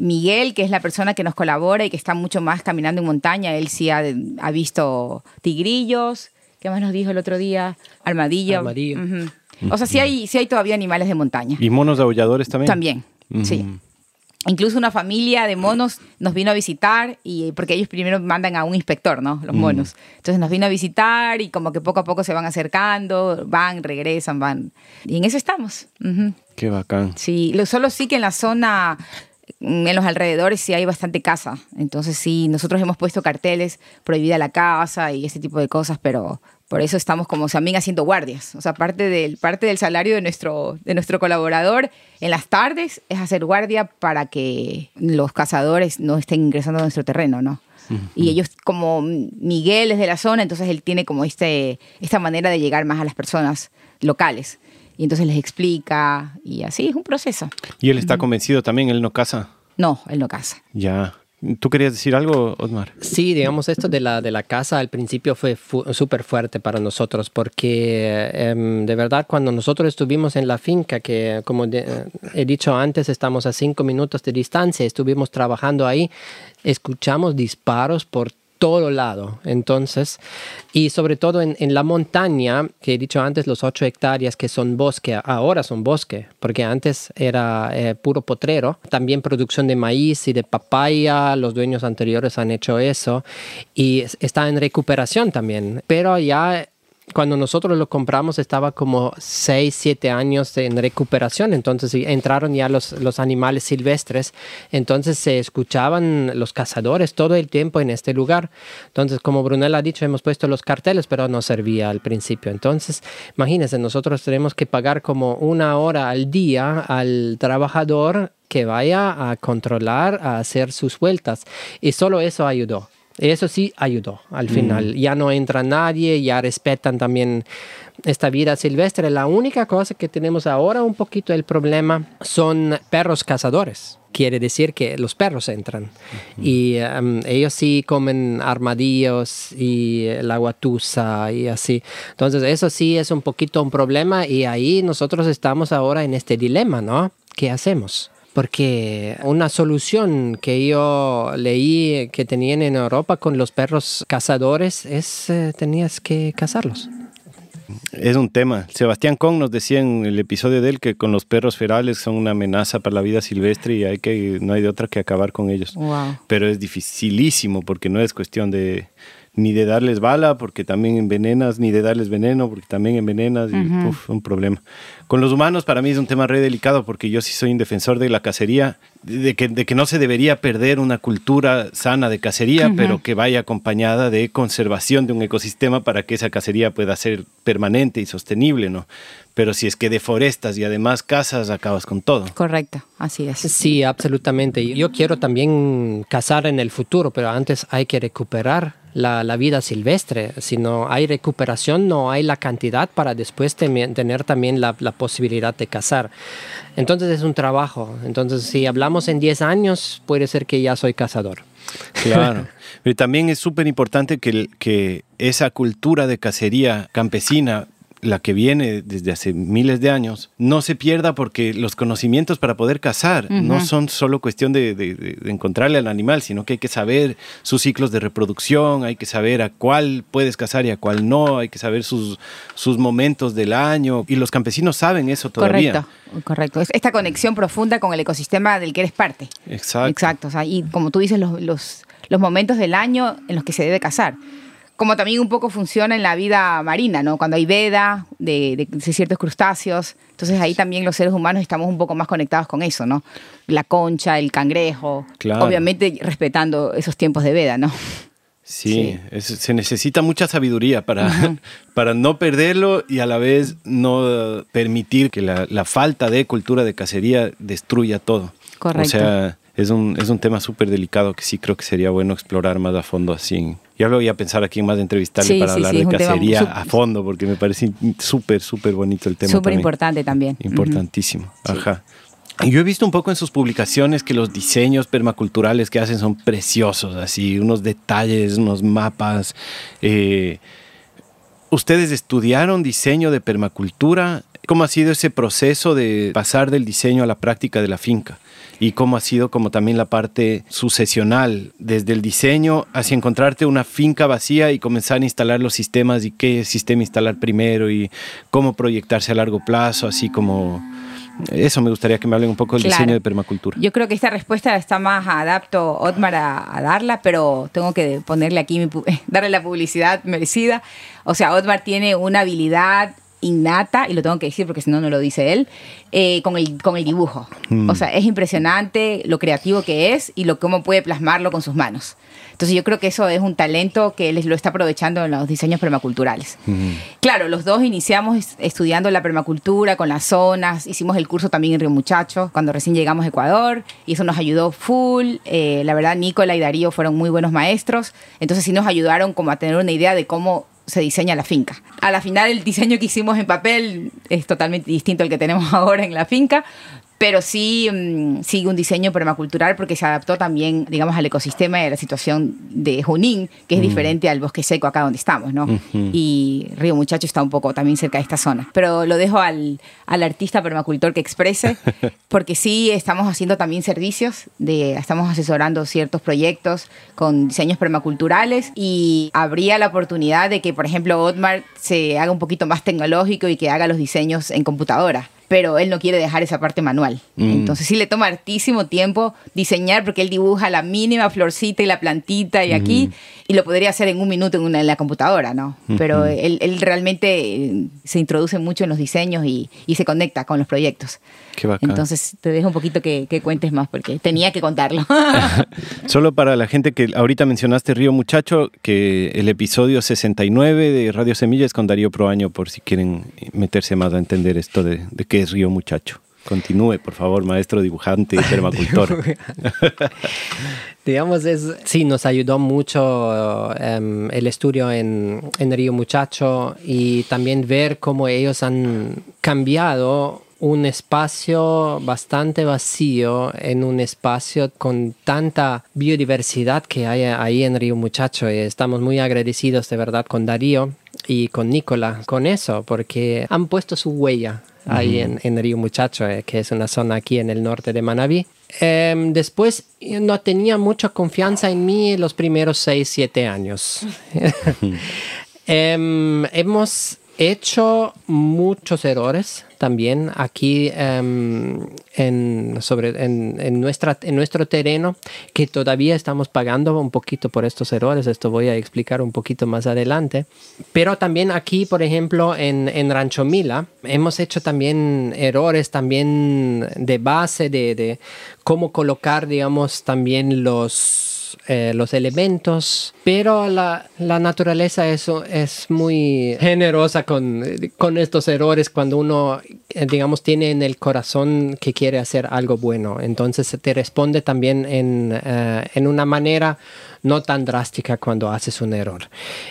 Miguel, que es la persona que nos colabora y que está mucho más caminando en montaña, él sí ha, visto tigrillos, ¿qué más nos dijo el otro día? Armadillo. Armadillo. O sea, sí hay, sí hay todavía animales de montaña. ¿Y monos aulladores también? También, sí. Incluso una familia de monos nos vino a visitar y porque ellos primero mandan a un inspector, ¿no? Los monos. Entonces nos vino a visitar y como que poco a poco se van acercando, van, regresan, van. Y en eso estamos. Qué bacán. Sí, solo sí que en la zona mm, en los alrededores sí hay bastante casa. Entonces sí, nosotros hemos puesto carteles, prohibida la casa y ese tipo de cosas, pero por eso estamos como también haciendo guardias. O sea, parte del, parte del salario de nuestro, de nuestro colaborador en las tardes es hacer guardia para que los cazadores no estén ingresando a nuestro terreno, ¿no? Y ellos, como Miguel es de la zona, entonces él tiene como este, esta manera de llegar más a las personas locales. Y entonces les explica y así es un proceso. ¿Y él está convencido también? ¿Él no caza? No, él no caza. Ya. ¿Tú querías decir algo, Osmar? Sí, digamos, esto de la, de la casa al principio fue súper fuerte para nosotros porque em, de verdad cuando nosotros estuvimos en la finca, que como he dicho antes, estamos a cinco minutos de distancia, estuvimos trabajando ahí, escuchamos disparos por todo lado. Entonces, y sobre todo en, la montaña, que he dicho antes, los 8 hectáreas que son bosque, ahora son bosque, porque antes era eh, puro potrero. También producción de maíz y de papaya, los dueños anteriores han hecho eso y está en recuperación también. Pero ya cuando nosotros lo compramos estaba como 6, 7 años en recuperación, entonces entraron ya los, los animales silvestres, entonces se escuchaban los cazadores todo el tiempo en este lugar. Entonces, como Brunel ha dicho, hemos puesto los carteles, pero no servía al principio. Entonces, imagínense, nosotros tenemos que pagar como una hora al día al trabajador que vaya a controlar, a hacer sus vueltas. Y solo eso ayudó. Eso sí ayudó al mm. final. Ya no entra nadie, ya respetan también esta vida silvestre. La única cosa que tenemos ahora un poquito el problema son perros cazadores. Quiere decir que los perros entran y um, ellos sí comen armadillos y la guatusa y así. Entonces eso sí es un poquito un problema y ahí nosotros estamos ahora en este dilema, ¿no? ¿Qué hacemos? Porque una solución que yo leí que tenían en Europa con los perros cazadores es eh, tenías que cazarlos. es un tema. Sebastián Kong nos decía en el episodio de él que con los perros ferales son una amenaza para la vida silvestre y hay que, no hay de otra que acabar con ellos. Pero es dificilísimo porque no es cuestión de ni de darles bala porque también envenenas, ni de darles veneno porque también envenenas y un problema. Con los humanos para mí es un tema re delicado porque yo sí soy un defensor de la cacería, de que, de que no se debería perder una cultura sana de cacería, pero que vaya acompañada de conservación de un ecosistema para que esa cacería pueda ser permanente y sostenible, ¿no? Pero si es que deforestas y además cazas, acabas con todo. Correcto, así es. Sí, absolutamente. Yo quiero también cazar en el futuro, pero antes hay que recuperar la, la, vida silvestre. Si no hay recuperación, no hay la cantidad para después tener también la, la, posibilidad de cazar. Entonces es un trabajo. Entonces si hablamos en 10 años, puede ser que ya soy cazador. Claro. <laughs> Pero también es súper importante que, que esa cultura de cacería campesina la que viene desde hace miles de años, no se pierda porque los conocimientos para poder cazar no son solo cuestión de, encontrarle al animal, sino que hay que saber sus ciclos de reproducción, hay que saber a cuál puedes cazar y a cuál no, hay que saber sus, sus momentos del año y los campesinos saben eso todavía. Correcto, correcto. Esta conexión profunda con el ecosistema del que eres parte. Exacto. Exacto. y como tú dices, los, los, los momentos del año en los que se debe cazar como también un poco funciona en la vida marina, ¿no? Cuando hay veda de, ciertos crustáceos, entonces ahí también los seres humanos estamos un poco más conectados con eso, ¿no? La concha, el cangrejo, obviamente respetando esos tiempos de veda, ¿no? Sí, se necesita mucha sabiduría para, <laughs> para no perderlo y a la vez no permitir que la, la falta de cultura de cacería destruya todo. Correcto. O sea, es un, es un tema súper delicado que sí creo que sería bueno explorar más a fondo así. Ya lo voy a pensar aquí más de entrevistarle para hablar de cacería a fondo, porque me parece súper, súper bonito el tema. Súper importante también. Importantísimo. Ajá. Yo he visto un poco en sus publicaciones que los diseños permaculturales que hacen son preciosos, así, unos detalles, unos mapas. Eh, ¿Ustedes estudiaron diseño de permacultura? ¿Cómo ha sido ese proceso de pasar del diseño a la práctica de la finca? Y cómo ha sido como también la parte sucesional, desde el diseño hacia encontrarte una finca vacía y comenzar a instalar los sistemas y qué sistema instalar primero y cómo proyectarse a largo plazo, así como... Eso me gustaría que me hablen un poco del diseño de permacultura. Yo creo que esta respuesta está más adapto Otmar a, darla, pero tengo que ponerle aquí, <laughs> darle la publicidad merecida. O sea, Otmar tiene una habilidad innata, y lo tengo que decir porque si no, no lo dice él, eh, con, el, con el dibujo. Mm. O sea, es impresionante lo creativo que es y lo cómo puede plasmarlo con sus manos. Entonces yo creo que eso es un talento que él lo está aprovechando en los diseños permaculturales. Claro, los dos iniciamos estudiando la permacultura con las zonas, hicimos el curso también en Río Muchacho cuando recién llegamos a Ecuador y eso nos ayudó full. Eh, la verdad, Nicola y Darío fueron muy buenos maestros, entonces sí nos ayudaron como a tener una idea de cómo se diseña la finca. A la final el diseño que hicimos en papel es totalmente distinto al que tenemos <laughs> ahora en la finca, pero sí mm, sigue un diseño permacultural porque se adaptó también, digamos, al ecosistema y a la situación de Junín, que es mm. diferente al bosque seco acá donde estamos, ¿no? Y Río Muchacho está un poco también cerca de esta zona. Pero lo dejo al, al artista permacultor que exprese, <laughs> porque sí estamos haciendo también servicios, de, estamos asesorando ciertos proyectos con diseños permaculturales y habría la oportunidad de que, por ejemplo, Otmar se haga un poquito más tecnológico y que haga los diseños en computadora pero él no quiere dejar esa parte manual. Mm. Entonces sí le toma hartísimo tiempo diseñar porque él dibuja la mínima florcita y la plantita y aquí, mm. Y lo podría hacer en un minuto en, una, en la computadora, ¿no? Pero él, él, realmente eh, se introduce mucho en los diseños y, y se conecta con los proyectos. Qué bacán. Entonces te dejo un poquito que, que cuentes más porque tenía que contarlo. <laughs> <laughs> Solo para la gente que ahorita mencionaste Río Muchacho, que el episodio 69 de Radio Semillas con Darío Proaño por si quieren meterse más a entender esto de, de qué es Río Muchacho. Continúe, por favor, maestro dibujante y <laughs> permacultor. <laughs> Digamos, es, sí, nos ayudó mucho em, el estudio en, en, Río Muchacho y también ver cómo ellos han cambiado un espacio bastante vacío en un espacio con tanta biodiversidad que hay ahí en Río Muchacho. Y estamos muy agradecidos de verdad con Darío y con Nicola con eso, porque han puesto su huella ahí en, en, Río Muchacho, eh, que es una zona aquí en el norte de Manabí. Em, después no tenía mucha confianza en mí los primeros 6, 7 años. <laughs> <laughs> Em, hemos hecho muchos errores también aquí em, en, sobre, en, nuestra, en nuestro terreno que todavía estamos pagando un poquito por estos errores. Esto voy a explicar un poquito más adelante. Pero también aquí, por ejemplo, en, en Rancho Mila, hemos hecho también errores también de base de, de cómo colocar, digamos, también los eh, los elementos, pero la, la naturaleza es, es muy generosa con, con estos errores cuando uno, eh, digamos, tiene en el corazón que quiere hacer algo bueno. Entonces te responde también en, eh, en una manera no tan drástica cuando haces un error.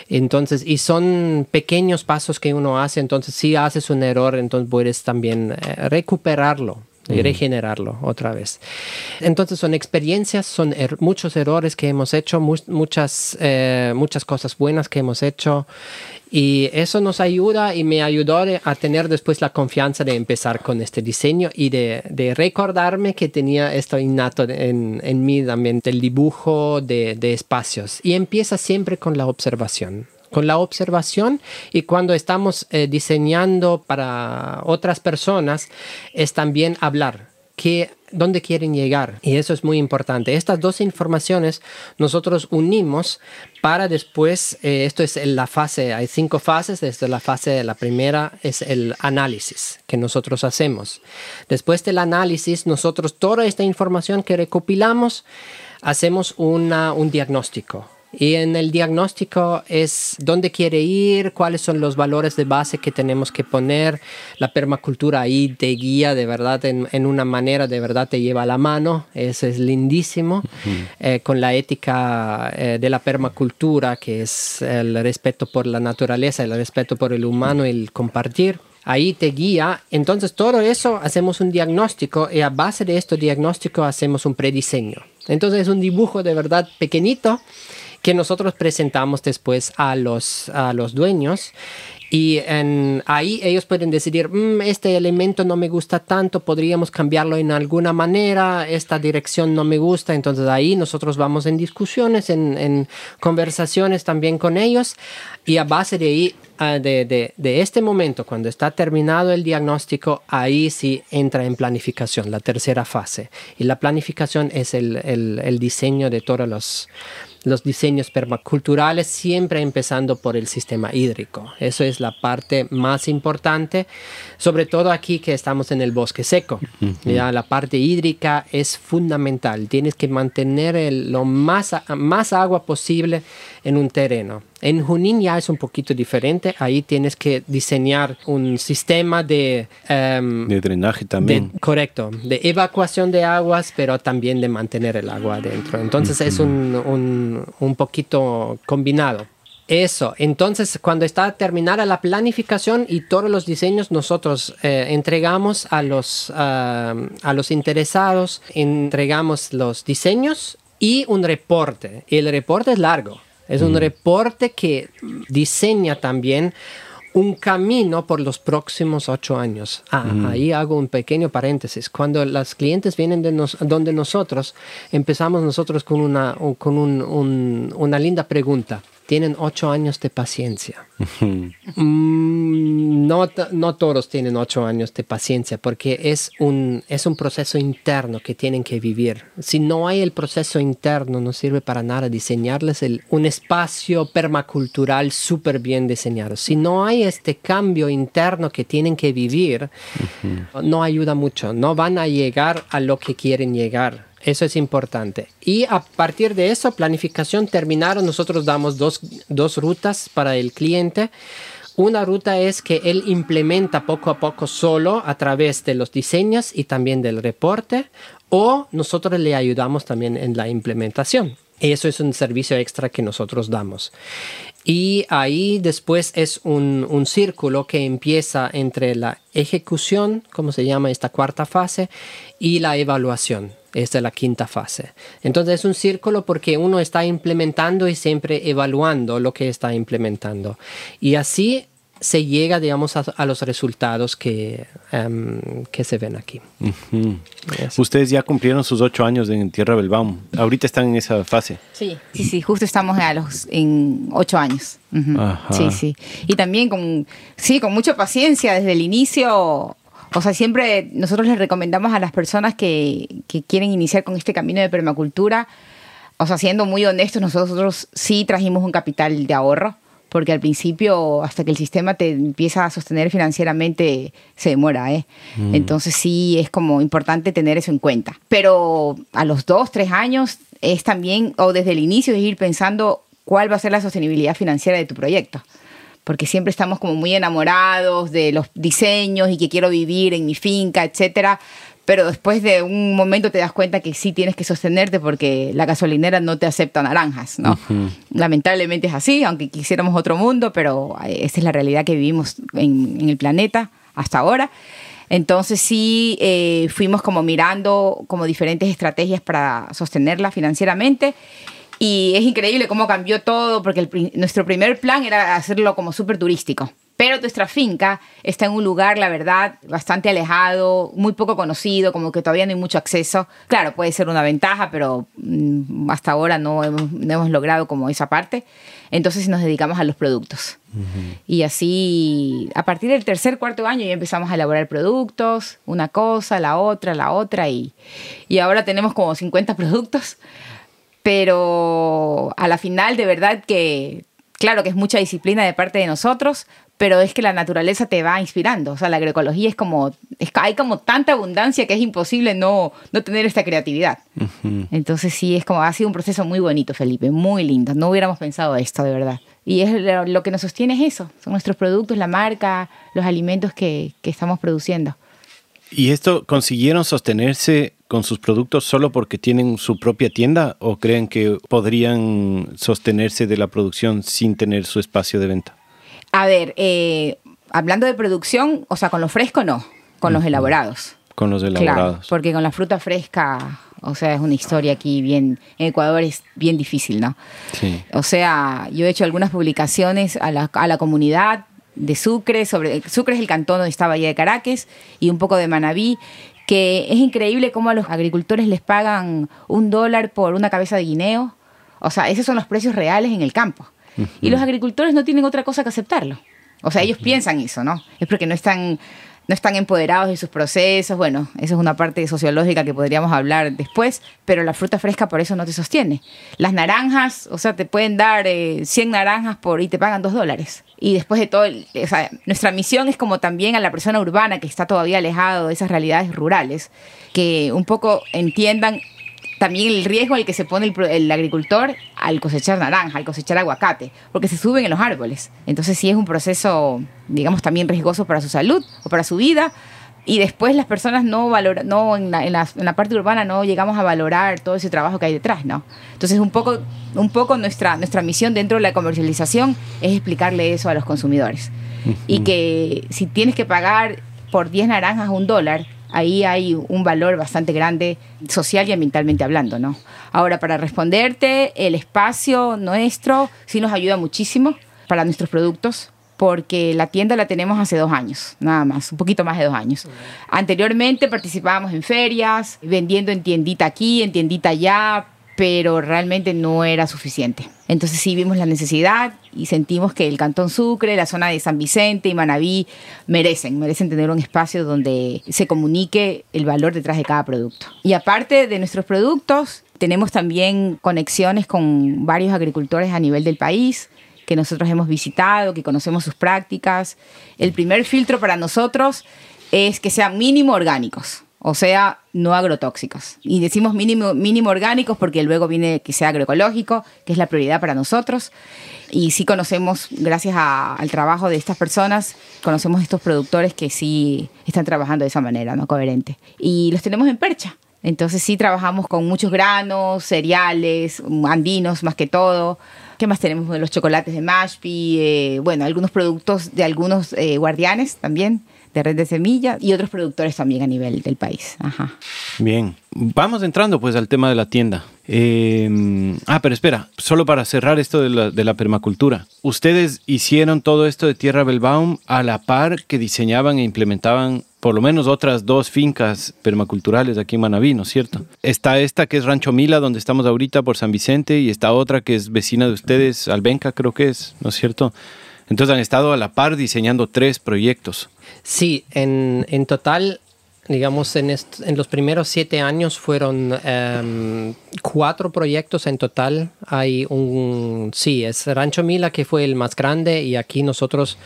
Entonces, y son pequeños pasos que uno hace, entonces si haces un error, entonces puedes también recuperarlo y regenerarlo otra vez. Entonces son experiencias, son er, muchos errores que hemos hecho, muchas, eh, muchas cosas buenas que hemos hecho y eso nos ayuda y me ayudó a tener después la confianza de empezar con este diseño y de, de recordarme que tenía esto innato en, en mí también, el dibujo de, de espacios. Y empieza siempre con la observación con la observación y cuando estamos eh, diseñando para otras personas es también hablar. Que, dónde quieren llegar. Y eso es muy importante. Estas dos informaciones nosotros unimos para después, eh, esto es la fase, hay cinco fases, desde la fase, la primera es el análisis que nosotros hacemos. Después del análisis, nosotros toda esta información que recopilamos, hacemos una, un diagnóstico y en el diagnóstico es dónde quiere ir, cuáles son los valores de base que tenemos que poner. La permacultura ahí te guía de verdad en, una manera, de verdad te lleva a la mano. Eso es lindísimo. Eh, con la ética eh, de la permacultura, que es el respeto por la naturaleza, el respeto por el humano, el compartir ahí te guía. Entonces, todo eso hacemos un diagnóstico y a base de este diagnóstico hacemos un prediseño. Entonces, es un dibujo de verdad pequeñito que nosotros presentamos después a los, a los dueños y ahí ellos pueden decidir, mm, este elemento no me gusta tanto, podríamos cambiarlo en alguna manera, esta dirección no me gusta. Entonces ahí nosotros vamos en discusiones, en, conversaciones también con ellos. Y a base de ahí, ah, de, de, de, este momento, cuando está terminado el diagnóstico, ahí sí entra en planificación, la tercera fase. Y la planificación es el, el, el diseño de todos los los diseños permaculturales, siempre empezando por el sistema hídrico. Eso es la parte más importante, sobre todo aquí que estamos en el bosque seco. ya, la parte hídrica es fundamental. Tienes que mantener lo más, más agua posible en un terreno. En Junín ya es un poquito diferente. Ahí tienes que diseñar un sistema de... Em, de drenaje también. correcto. De evacuación de aguas, pero también de mantener el agua adentro. Entonces es un, un, un poquito combinado. Eso, entonces cuando está terminada la planificación y todos los diseños, nosotros eh, entregamos a los, a los interesados, entregamos los diseños y un reporte. El reporte es largo, es un mm. reporte que diseña también un camino por los próximos ocho años. Ah, mm. ahí hago un pequeño paréntesis. Cuando los clientes vienen de donde nosotros, empezamos nosotros con una, con una linda pregunta tienen ocho años de paciencia. Mm, no, no, todos tienen ocho años de paciencia porque es un, es un proceso interno que tienen que vivir. Si no hay el proceso interno, no sirve para nada diseñarles un espacio permacultural súper bien diseñado. Si no hay este cambio interno que tienen que vivir, no ayuda mucho. No van a llegar a lo que quieren llegar eso es importante. Y a partir de eso, planificación terminaron, nosotros damos dos, dos rutas para el cliente. Una ruta es que él implementa poco a poco solo a través de los diseños y también del reporte, o nosotros le ayudamos también en la implementación. Eso es un servicio extra que nosotros damos. Y ahí después es un, un, círculo que empieza entre la ejecución, como se llama esta cuarta fase, y la evaluación. Esta es la quinta fase. Entonces es un círculo porque uno está implementando y siempre evaluando lo que está implementando. Y así se llega, digamos, a, los resultados que, em, que se ven aquí. Ustedes ya cumplieron sus ocho años en Tierra Belbaum. Ahorita están en esa fase. Sí, sí, sí, justo estamos a los, en ocho años. Sí, sí. Y también con, sí, con mucha paciencia desde el inicio. O sea, siempre nosotros les recomendamos a las personas que, que quieren iniciar con este camino de permacultura, o sea, siendo muy honestos, nosotros sí trajimos un capital de ahorro porque al principio, hasta que el sistema te empieza a sostener financieramente, se demora, ¿eh? Mm. Entonces sí es como importante tener eso en cuenta. Pero a los dos, tres años es también, o desde el inicio, es ir pensando cuál va a ser la sostenibilidad financiera de tu proyecto. Porque siempre estamos como muy enamorados de los diseños y que quiero vivir en mi finca, etcétera pero después de un momento te das cuenta que sí tienes que sostenerte porque la gasolinera no te acepta naranjas, ¿no? Lamentablemente es así, aunque quisiéramos otro mundo, pero eh, esa es la realidad que vivimos en, el planeta hasta ahora. Entonces sí eh, fuimos como mirando como diferentes estrategias para sostenerla financieramente y es increíble cómo cambió todo porque nuestro primer plan era hacerlo como súper turístico. Pero nuestra finca está en un lugar, la verdad, bastante alejado, muy poco conocido, como que todavía no hay mucho acceso. Claro, puede ser una ventaja, pero mm, hasta ahora no hemos, logrado como esa parte. Entonces nos dedicamos a los productos. Y así, a partir del tercer, cuarto año ya empezamos a elaborar productos, una cosa, la otra, la otra, y, y ahora tenemos como 50 productos. Pero a la final, de verdad que claro que es mucha disciplina de parte de nosotros, pero es que la naturaleza te va inspirando. O sea, la agroecología es como, hay como tanta abundancia que es imposible no, no tener esta creatividad. Entonces sí, es como, ha sido un proceso muy bonito, Felipe, muy lindo. No hubiéramos pensado esto, de verdad. Y es lo, que nos sostiene es eso, son nuestros productos, la marca, los alimentos que, que estamos produciendo. ¿Y esto consiguieron sostenerse con sus productos solo porque tienen su propia tienda o creen que podrían sostenerse de la producción sin tener su espacio de venta? A ver, eh, hablando de producción, o sea, con lo fresco no, con los elaborados. Con los elaborados. Claro, porque con la fruta fresca, o sea, es una historia aquí bien, en Ecuador es bien difícil, ¿no? Sí. O sea, yo he hecho algunas publicaciones a la, a la comunidad de Sucre, sobre, Sucre es el cantón donde está Bahía de Caracas, y un poco de Manabí, que es increíble cómo a los agricultores les pagan un dólar por una cabeza de guineo. O sea, esos son los precios reales en el campo. Y los agricultores no tienen otra cosa que aceptarlo. O sea, ellos piensan eso, ¿no? Es porque no están, no están empoderados de sus procesos. Bueno, eso es una parte sociológica que podríamos hablar después, pero la fruta fresca por eso no te sostiene. Las naranjas, o sea, te pueden dar 100 eh, naranjas por y te pagan 2 dólares. Y después de todo, o sea, nuestra misión es como también a la persona urbana que está todavía alejado de esas realidades rurales, que un poco entiendan también el riesgo al que se pone el, agricultor al cosechar naranja, al cosechar aguacate, porque se suben en los árboles. Entonces sí es un proceso, digamos, también riesgoso para su salud o para su vida. Y después las personas no valoran, no en la, en, la, parte urbana no llegamos a valorar todo ese trabajo que hay detrás, ¿no? Entonces un poco, un poco nuestra, nuestra misión dentro de la comercialización es explicarle eso a los consumidores. Y que si tienes que pagar por 10 naranjas un dólar, ahí hay un valor bastante grande social y ambientalmente hablando, ¿no? Ahora, para responderte, el espacio nuestro sí nos ayuda muchísimo para nuestros productos porque la tienda la tenemos hace dos años, nada más, un poquito más de dos años. Anteriormente participábamos en ferias, vendiendo en tiendita aquí, en tiendita allá, pero realmente no era suficiente. Entonces sí vimos la necesidad y sentimos que el Cantón Sucre, la zona de San Vicente y Manabí merecen, merecen tener un espacio donde se comunique el valor detrás de cada producto. Y aparte de nuestros productos, tenemos también conexiones con varios agricultores a nivel del país que nosotros hemos visitado, que conocemos sus prácticas. El primer filtro para nosotros es que sean mínimo orgánicos o sea, no agrotóxicos. Y decimos mínimo, mínimo orgánicos porque luego viene que sea agroecológico, que es la prioridad para nosotros. Y sí conocemos, gracias al trabajo de estas personas, conocemos estos productores que sí están trabajando de esa manera, ¿no? Coherente. Y los tenemos en percha. Entonces sí trabajamos con muchos granos, cereales, andinos más que todo. ¿Qué más tenemos? Los chocolates de Mashpi, eh, bueno, algunos productos de algunos eh, guardianes también de Red de Semillas y otros productores también a nivel del país. Ajá. Bien, vamos entrando pues al tema de la tienda. Em, ah, pero espera, solo para cerrar esto de la, de la, permacultura. Ustedes hicieron todo esto de Tierra Belbaum a la par que diseñaban e implementaban por lo menos otras dos fincas permaculturales aquí en Manaví, ¿no es cierto? Está esta que es Rancho Mila, donde estamos ahorita por San Vicente, y está otra que es vecina de ustedes, Albenca creo que es, ¿no es cierto? Entonces han estado a la par diseñando tres proyectos. Sí, en, en total digamos, en, en, los primeros siete años fueron em, cuatro proyectos en total. Hay un, sí, es Rancho Mila que fue el más grande y aquí nosotros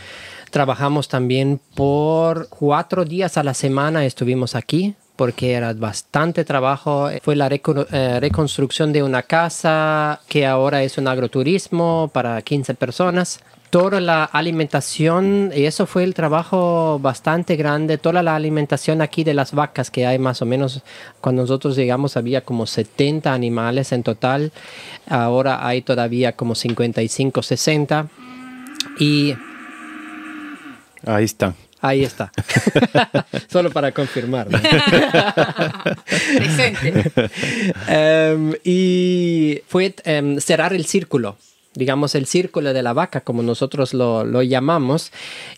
trabajamos también por cuatro días a la semana, estuvimos aquí porque era bastante trabajo. Fue la eh, reconstrucción de una casa que ahora es un agroturismo para 15 personas toda la alimentación, y eso fue el trabajo bastante grande, toda la alimentación aquí de las vacas, que hay más o menos, cuando nosotros llegamos había como 70 animales en total, ahora hay todavía como 55, 60. Y... Ahí está. Ahí está. <laughs> Solo para confirmar. <laughs> Presente. <laughs> Em, y fue em, cerrar el círculo digamos, el círculo de la vaca, como nosotros lo, lo, llamamos,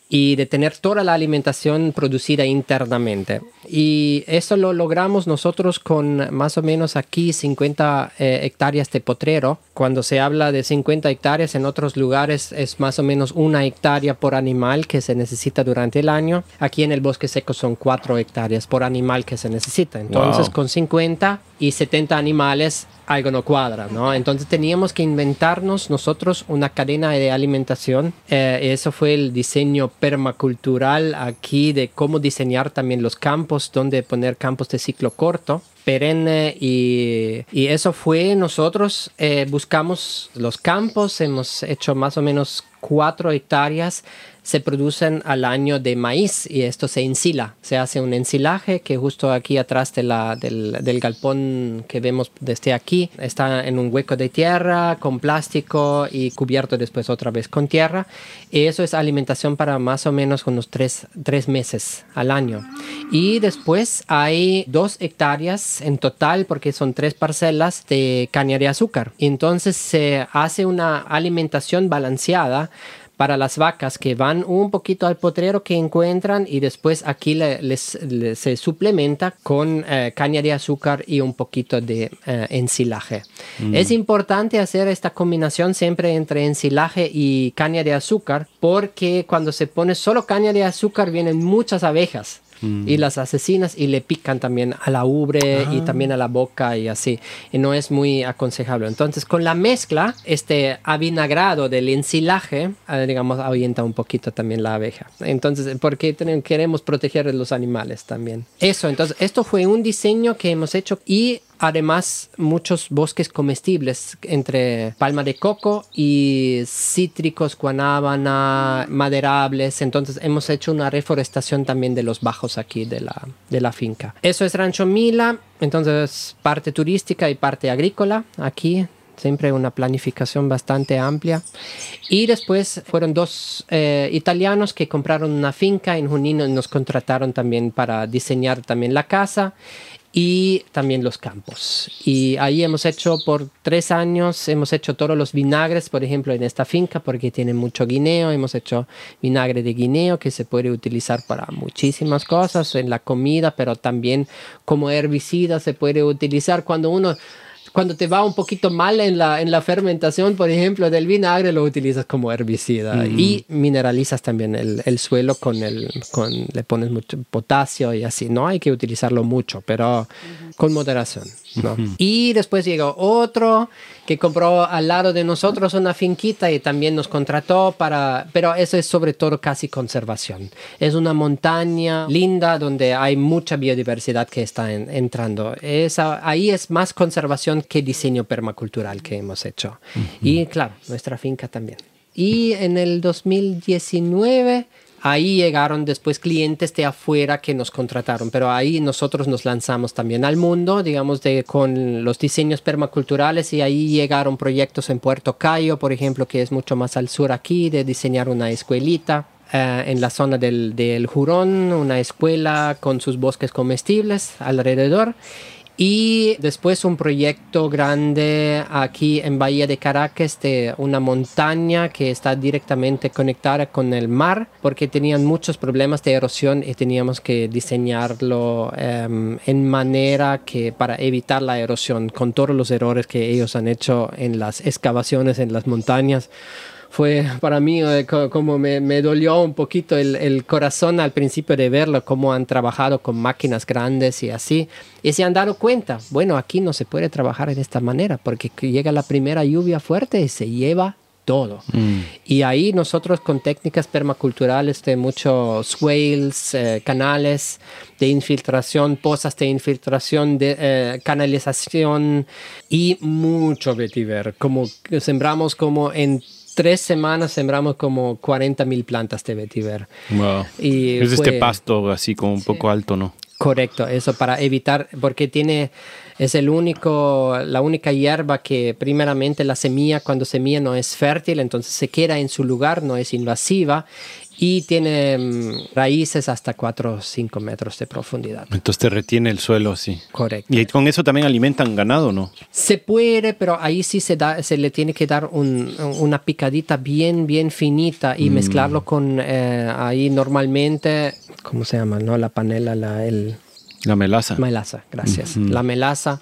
y de tener toda la alimentación producida internamente. Y eso lo logramos nosotros con más o menos aquí 50 eh, hectáreas de potrero. Cuando se habla de 50 hectáreas en otros lugares es más o menos una hectárea por animal que se necesita durante el año. Aquí en el bosque seco son 4 hectáreas por animal que se necesita. Entonces con 50 y 70 animales algo no cuadra, ¿no? Entonces teníamos que inventarnos nosotros una cadena de alimentación. Eh, eso fue el diseño permacultural aquí de cómo diseñar también los campos, donde poner campos de ciclo corto perenne y, y eso fue nosotros eh, buscamos los campos hemos hecho más o menos cuatro hectáreas se producen al año de maíz y esto se ensila. Se hace un ensilaje que justo aquí atrás del, del, galpón que vemos desde aquí está en un hueco de tierra con plástico y cubierto después otra vez con tierra. Y eso es alimentación para más o menos unos tres, tres meses al año. Y después hay dos hectáreas en total porque son tres parcelas de caña de azúcar. Entonces se hace una alimentación balanceada para las vacas que van un poquito al potrero que encuentran y después aquí les, se suplementa con eh, caña de azúcar y un poquito de eh, ensilaje. Mm. Es importante hacer esta combinación siempre entre ensilaje y caña de azúcar porque cuando se pone solo caña de azúcar vienen muchas abejas y las asesinas y le pican también a la ubre y ah. también a la boca y así. Y no es muy aconsejable. Entonces, con la mezcla, este avinagrado del ensilaje, eh, digamos, ahuyenta un poquito también la abeja. Entonces, porque queremos proteger a los animales también. Eso, entonces, esto fue un diseño que hemos hecho y además muchos bosques comestibles entre palma de coco y cítricos, guanábana, maderables. Entonces hemos hecho una reforestación también de los bajos aquí de la, de la finca. Eso es Rancho Mila, entonces parte turística y parte agrícola aquí. Siempre una planificación bastante amplia. Y después fueron dos eh, italianos que compraron una finca en Junín y nos contrataron también para diseñar también la casa y también los campos. Y ahí hemos hecho por tres años, hemos hecho todos los vinagres, por ejemplo, en esta finca, porque tiene mucho guineo, hemos hecho vinagre de guineo que se puede utilizar para muchísimas cosas, en la comida, pero también como herbicida se puede utilizar cuando uno cuando te va un poquito mal en la, en la fermentación, por ejemplo, del vinagre, lo utilizas como herbicida y mineralizas también el, el, suelo con el, con, le pones mucho potasio y así. No hay que utilizarlo mucho, pero con moderación. Y después llegó otro que compró al lado de nosotros una finquita y también nos contrató para, pero eso es sobre todo casi conservación. Es una montaña linda donde hay mucha biodiversidad que está entrando. Esa, ahí es más conservación que diseño permacultural que hemos hecho. Y claro, nuestra finca también. Y en el 2019 Ahí llegaron después clientes de afuera que nos contrataron, pero ahí nosotros nos lanzamos también al mundo, digamos, de, con los diseños permaculturales y ahí llegaron proyectos en Puerto Cayo, por ejemplo, que es mucho más al sur aquí, de diseñar una escuelita eh, en la zona del, del Jurón, una escuela con sus bosques comestibles alrededor y después un proyecto grande aquí en Bahía de Caracas de una montaña que está directamente conectada con el mar porque tenían muchos problemas de erosión y teníamos que diseñarlo em, en manera que para evitar la erosión con todos los errores que ellos han hecho en las excavaciones en las montañas fue para mí eh, como me, me, dolió un poquito el, el, corazón al principio de verlo, cómo han trabajado con máquinas grandes y así. Y se han dado cuenta, bueno, aquí no se puede trabajar de esta manera porque llega la primera lluvia fuerte y se lleva todo. Mm. Y ahí nosotros con técnicas permaculturales de muchos swales, eh, canales de infiltración, pozas de infiltración, de eh, canalización y mucho vetiver. Como sembramos como en tres semanas sembramos como 40 mil plantas de vetiver. Wow. Y es este pasto así como un poco alto, ¿no? Correcto, eso para evitar, porque tiene, es el único, la única hierba que primeramente la semilla, cuando semilla no es fértil, entonces se queda en su lugar, no es invasiva y tiene mm, raíces hasta 4 o 5 metros de profundidad. Entonces te retiene el suelo así. Correcto. ¿Y con eso también alimentan ganado, no? Se puede, pero ahí sí se, da, se le tiene que dar una picadita bien, bien finita y mm. mezclarlo con eh, ahí normalmente, ¿cómo se llama? ¿No? La panela, la, el... La melaza. Melaza, gracias. La melaza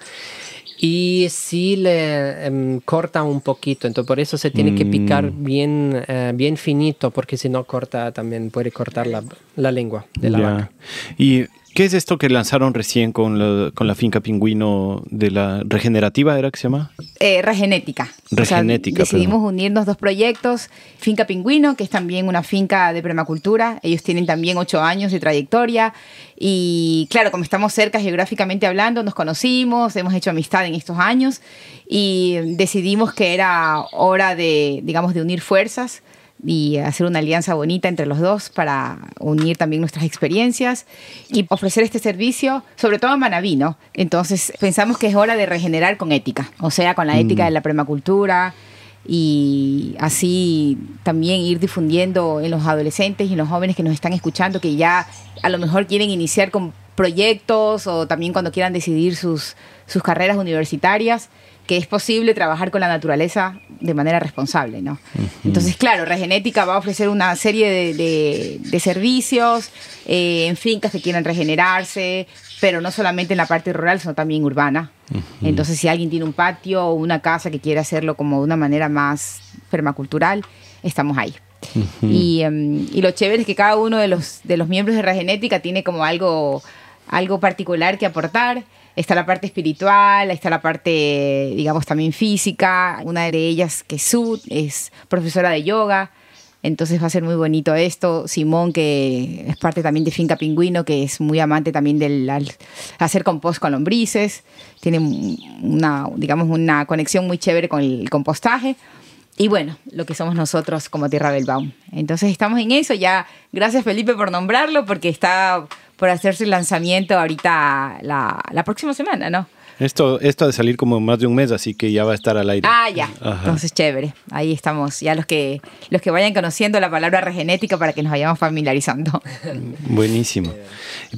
y sí le em, corta un poquito, entonces por eso se tiene que picar mm. bien, eh, bien finito, porque si no corta también puede cortar la, la lengua de la vaca. Y ¿Qué es esto que lanzaron recién con la, con la finca pingüino de la regenerativa, era que se llama? Eh, regenética. Regenética. decidimos unirnos dos proyectos. Finca Pingüino, que es también una finca de permacultura. Ellos tienen también ocho años de trayectoria. Y claro, como estamos cerca geográficamente hablando, nos conocimos, hemos hecho amistad en estos años y decidimos que era hora de, digamos, de unir fuerzas y hacer una alianza bonita entre los dos para unir también nuestras experiencias y ofrecer este servicio, sobre todo en Manaví, ¿no? Entonces pensamos que es hora de regenerar con ética, o sea, con la ética mm. de la permacultura y así también ir difundiendo en los adolescentes y en los jóvenes que nos están escuchando que ya a lo mejor quieren iniciar con proyectos o también cuando quieran decidir sus, sus carreras universitarias que es posible trabajar con la naturaleza de manera responsable, ¿no? Entonces, claro, Regenética va a ofrecer una serie de, servicios eh, en fincas que quieran regenerarse, pero no solamente en la parte rural, sino también urbana. Entonces, si alguien tiene un patio o una casa que quiere hacerlo como de una manera más permacultural, estamos ahí. y, em, y, lo chévere es que cada uno de los, de los miembros de Regenética tiene como algo, algo particular que aportar está la parte espiritual, está la parte, digamos, también física. Una de ellas, que es Sud, es profesora de yoga. Entonces va a ser muy bonito esto. Simón, que es parte también de Finca Pingüino, que es muy amante también del hacer compost con lombrices. Tiene una, digamos, una conexión muy chévere con el compostaje. Y bueno, lo que somos nosotros como Tierra Belbaum. Entonces estamos en eso. Ya, gracias Felipe por nombrarlo, porque está por hacerse el lanzamiento ahorita la, la próxima semana, ¿no? Esto, esto ha de salir como más de un mes, así que ya va a estar al aire. Ah, ya. Entonces, chévere. Ahí estamos. Ya los que, los que vayan conociendo la palabra regenética para que nos vayamos familiarizando. <laughs> Buenísimo.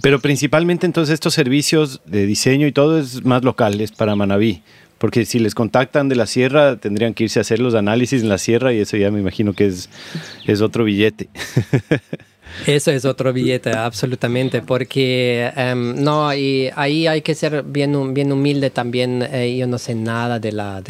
Pero principalmente entonces estos servicios de diseño y todo es más locales para Manabí. Porque si les contactan de la sierra, tendrían que irse a hacer los análisis en la sierra y eso ya me imagino que es, es otro billete. <laughs> Eso es otro billete, absolutamente, porque em, no, y ahí hay que ser bien, bien humilde también. Eh, yo no sé nada de, la,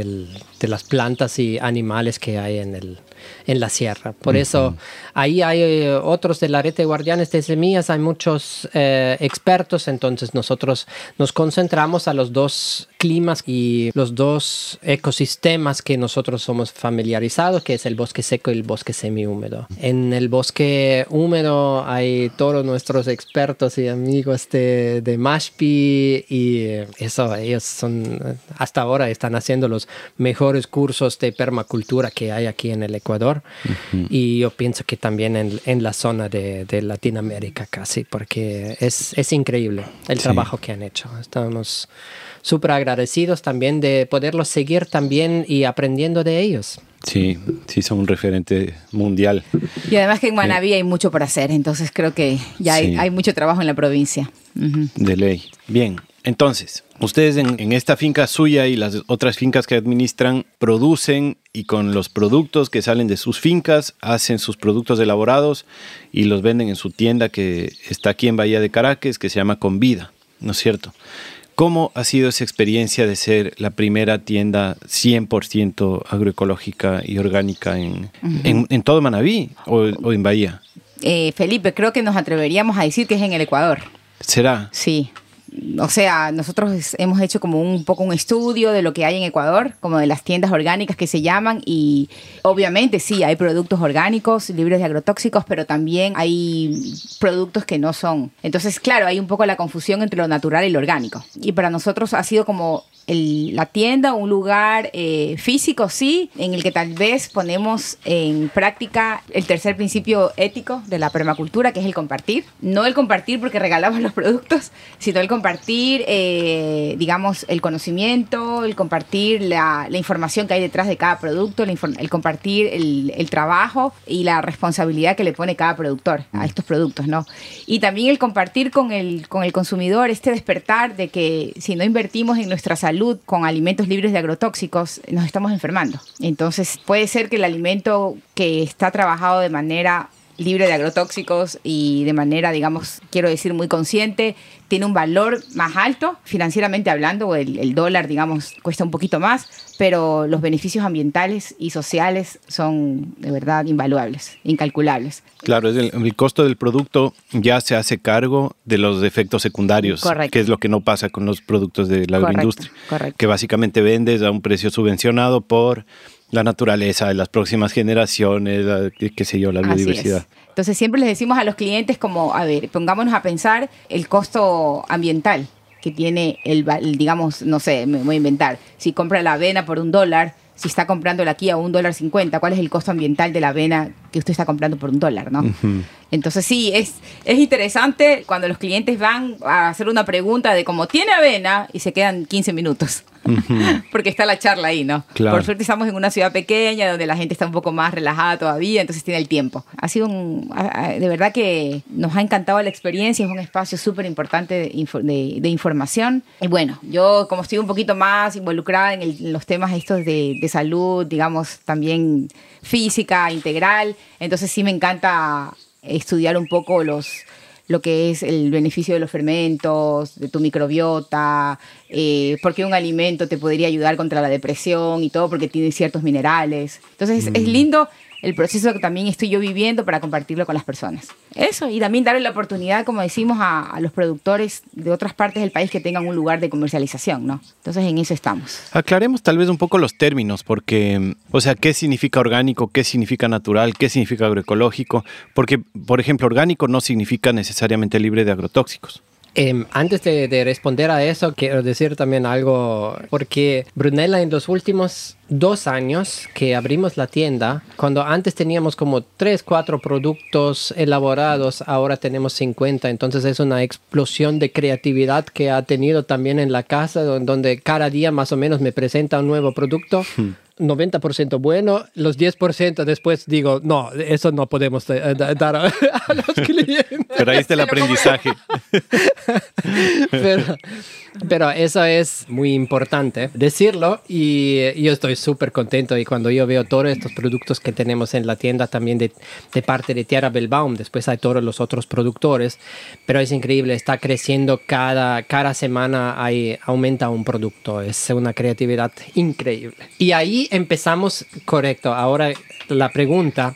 de las plantas y animales que hay en el, en la sierra. Por eso ahí hay eh, otros de la red de guardianes de semillas, hay muchos eh, expertos, entonces nosotros nos concentramos a los dos climas y los dos ecosistemas que nosotros somos familiarizados, que es el bosque seco y el bosque semihúmedo. En el bosque húmedo hay todos nuestros expertos y amigos de, de Mashpi y eso, ellos son, hasta ahora están haciendo los mejores mejores cursos de permacultura que hay aquí en el Ecuador y yo pienso que también en, en la zona de, de, Latinoamérica casi, porque es, es increíble el trabajo que han hecho. Estamos súper agradecidos también de poderlos seguir también y aprendiendo de ellos. Sí, sí, son un referente mundial. Y además que en Manaví hay mucho por hacer, entonces creo que ya hay, hay, mucho trabajo en la provincia. De ley. Bien, entonces, ustedes en, esta finca suya y las otras fincas que administran producen y con los productos que salen de sus fincas hacen sus productos elaborados y los venden en su tienda que está aquí en Bahía de Caracas, que se llama Convida, ¿no es cierto? ¿Cómo ha sido esa experiencia de ser la primera tienda 100% agroecológica y orgánica en, en, todo Manabí o, en Bahía? Eh, Felipe, creo que nos atreveríamos a decir que es en el Ecuador. ¿Será? Sí o sea, nosotros hemos hecho como un poco un estudio de lo que hay en Ecuador, como de las tiendas orgánicas que se llaman y obviamente sí, hay productos orgánicos libres de agrotóxicos, pero también hay productos que no son. Entonces, claro, hay un poco la confusión entre lo natural y lo orgánico. Y para nosotros ha sido como la tienda, un lugar eh, físico, sí, en el que tal vez ponemos en práctica el tercer principio ético de la permacultura, que es el compartir. No el compartir porque regalamos <laughs> los productos, sino el compartir, eh, digamos, el conocimiento, el compartir la, información que hay detrás de cada producto, el, compartir el, el, trabajo y la responsabilidad que le pone cada productor a estos productos, ¿no? Y también el compartir con el, con el consumidor este despertar de que si no invertimos en nuestra salud, con alimentos libres de agrotóxicos, nos estamos enfermando. Entonces puede ser que el alimento que está trabajado de manera libre de agrotóxicos y de manera, digamos, quiero decir, muy consciente, tiene un valor más alto, financieramente hablando, el, el, dólar, digamos, cuesta un poquito más, pero los beneficios ambientales y sociales son de verdad invaluables, incalculables. Claro, el, el costo del producto ya se hace cargo de los efectos secundarios, que es lo que no pasa con los productos de la agroindustria, que básicamente vendes a un precio subvencionado por la naturaleza de las próximas generaciones, qué sé yo, la biodiversidad. Entonces siempre les decimos a los clientes como, a ver, pongámonos a pensar el costo ambiental que tiene el, digamos, no sé, me voy a inventar, si compra la avena por un dólar, si está comprándola aquí a un dólar cincuenta, ¿cuál es el costo ambiental de la avena que usted está comprando por un dólar, no? Entonces sí, es, es interesante cuando los clientes van a hacer una pregunta de cómo tiene avena y se quedan 15 minutos. <laughs> Porque está la charla ahí, ¿no? Por suerte estamos en una ciudad pequeña donde la gente está un poco más relajada todavía, entonces tiene el tiempo. Ha sido un, de verdad que nos ha encantado la experiencia, es un espacio súper importante de, de, información. Y bueno, yo como estoy un poquito más involucrada en, los temas estos de, de salud, digamos, también física, integral, entonces sí me encanta estudiar un poco los, lo que es el beneficio de los fermentos, de tu microbiota, eh, porque un alimento te podría ayudar contra la depresión y todo porque tiene ciertos minerales. Entonces es mm. lindo el proceso que también estoy yo viviendo para compartirlo con las personas. Eso, y también darle la oportunidad, como decimos, a, los productores de otras partes del país que tengan un lugar de comercialización, ¿no? Entonces en eso estamos. Aclaremos tal vez un poco los términos, porque, o sea, ¿qué significa orgánico? ¿Qué significa natural? ¿Qué significa agroecológico? Porque, por ejemplo, orgánico no significa necesariamente libre de agrotóxicos. Em, antes de, responder a eso, quiero decir también algo, porque Brunella en los últimos dos años que abrimos la tienda, cuando antes teníamos como tres, cuatro productos elaborados, ahora tenemos 50, entonces es una explosión de creatividad que ha tenido también en la casa, donde cada día más o menos me presenta un nuevo producto. Hmm. 90% bueno, los 10% después digo, no, eso no podemos eh, dar a, <laughs> los <laughs> clientes. Pero ahí está el aprendizaje. <laughs> pero, pero, eso es muy importante decirlo y yo estoy súper contento y cuando yo veo todos estos productos que tenemos en la tienda también de, parte de Tierra Belbaum, después hay todos los otros productores, pero es increíble, está creciendo cada, cada semana, hay, aumenta un producto, es una creatividad increíble. Y ahí empezamos correcto. Ahora la pregunta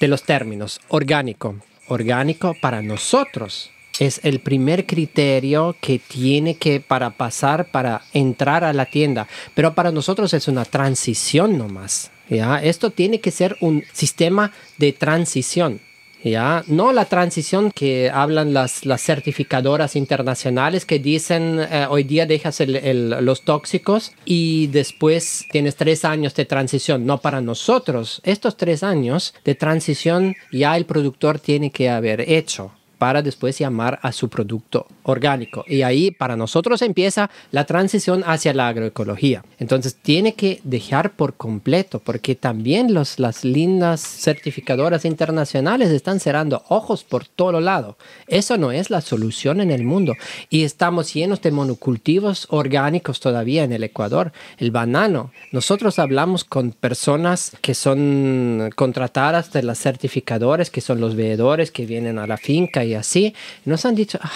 de los términos. Orgánico. Orgánico para nosotros es el primer criterio que tiene que para pasar, para entrar a la tienda. Pero para nosotros es una transición nomás. ¿ya? Esto tiene que ser un sistema de transición. ¿ya? No la transición que hablan las, las certificadoras internacionales que dicen eh, hoy día dejas los tóxicos y después tienes tres años de transición. No para nosotros, estos tres años de transición ya el productor tiene que haber hecho para después llamar a su producto orgánico. Y ahí para nosotros empieza la transición hacia la agroecología. Entonces tiene que dejar por completo, porque también los, las lindas certificadoras internacionales están cerrando ojos por todo lado. Eso no es la solución en el mundo. Y estamos llenos de monocultivos orgánicos todavía en el Ecuador. El banano. Nosotros hablamos con personas que son contratadas de las certificadoras, que son los veedores que vienen a la finca y así, nos han dicho, ah,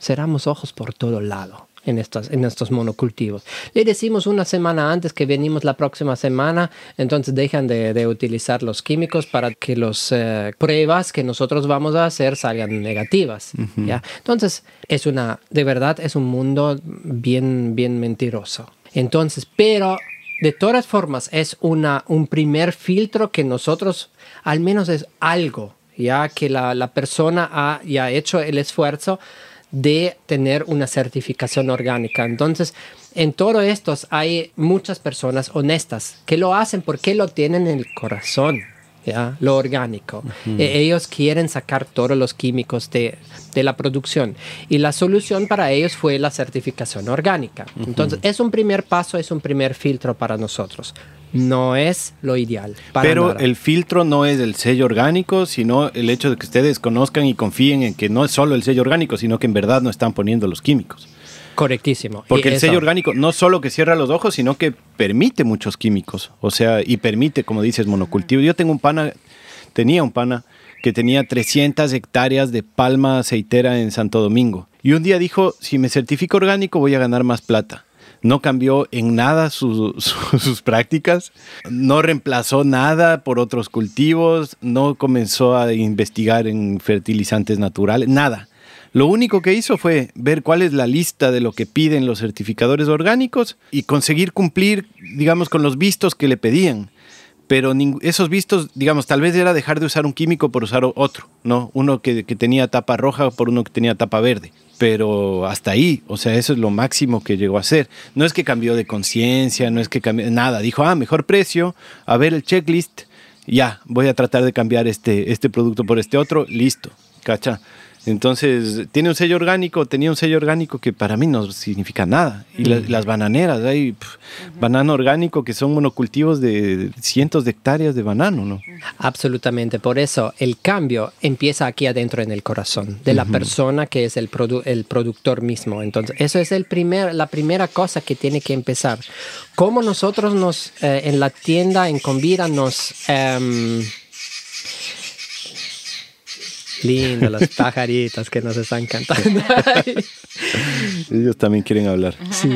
cerramos ojos por todo lado. En estos, en estos monocultivos. Le decimos una semana antes que venimos la próxima semana, entonces dejan de, utilizar los químicos para que las eh, pruebas que nosotros vamos a hacer salgan negativas. ¿ya? Entonces, es una, de verdad, es un mundo bien, bien mentiroso. Entonces, pero de todas formas, es una, un primer filtro que nosotros, al menos es algo ya que la, persona ha ya hecho el esfuerzo de tener una certificación orgánica. Entonces, en todo esto hay muchas personas honestas que lo hacen porque lo tienen en el corazón, ¿ya? lo orgánico. E, ellos quieren sacar todos los químicos de, la producción y la solución para ellos fue la certificación orgánica. Entonces, es un primer paso, es un primer filtro para nosotros no es lo ideal. Pero el filtro no es el sello orgánico, sino el hecho de que ustedes conozcan y confíen en que no es solo el sello orgánico, sino que en verdad no están poniendo los químicos. Correctísimo. Porque el sello orgánico no solo que cierra los ojos, sino que permite muchos químicos. O sea, y permite, como dices, monocultivo. Yo tengo un pana, tenía un pana que tenía 300 hectáreas de palma aceitera en Santo Domingo. Y un día dijo, si me certifico orgánico voy a ganar más plata no cambió en nada <laughs> sus prácticas, no reemplazó nada por otros cultivos, no comenzó a investigar en fertilizantes naturales, nada. Lo único que hizo fue ver cuál es la lista de lo que piden los certificadores orgánicos y conseguir cumplir, digamos, con los vistos que le pedían pero esos vistos, digamos, tal vez era dejar de usar un químico por usar otro, ¿no? Uno que, que, tenía tapa roja por uno que tenía tapa verde pero hasta ahí, o sea, eso es lo máximo que llegó a ser. No es que cambió de conciencia, no es que cambió nada, dijo, ah, mejor precio, a ver el checklist, ya, voy a tratar de cambiar este, este producto por este otro, listo, cacha. Entonces, tiene un sello orgánico, tenía un sello orgánico que para mí no significa nada. Y las bananeras, hay banano orgánico que son monocultivos de cientos de hectáreas de banano, ¿no? Absolutamente. Por eso el cambio empieza aquí adentro en el corazón de la persona que es el, el productor mismo. Entonces, eso es el primer, la primera cosa que tiene que empezar. Cómo nosotros nos, eh, en la tienda, en Convida, nos... Em, Lindo, las <laughs> pajaritas que nos están cantando. <laughs> Ellos también quieren hablar. Sí.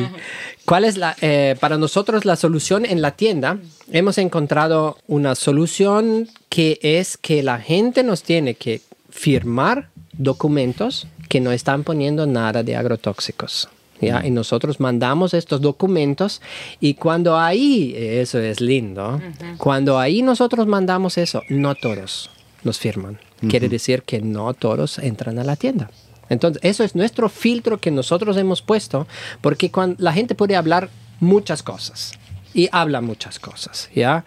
¿Cuál es la, eh, para nosotros la solución en la tienda? Hemos encontrado una solución que es que la gente nos tiene que firmar documentos que no están poniendo nada de agrotóxicos. ¿Ya? Y nosotros mandamos estos documentos y cuando ahí, eso es lindo, cuando ahí nosotros mandamos eso, no todos nos firman quiere decir que no todos entran a la tienda. Entonces, eso es nuestro filtro que nosotros hemos puesto, porque cuando la gente puede hablar muchas cosas y habla muchas cosas, ¿ya?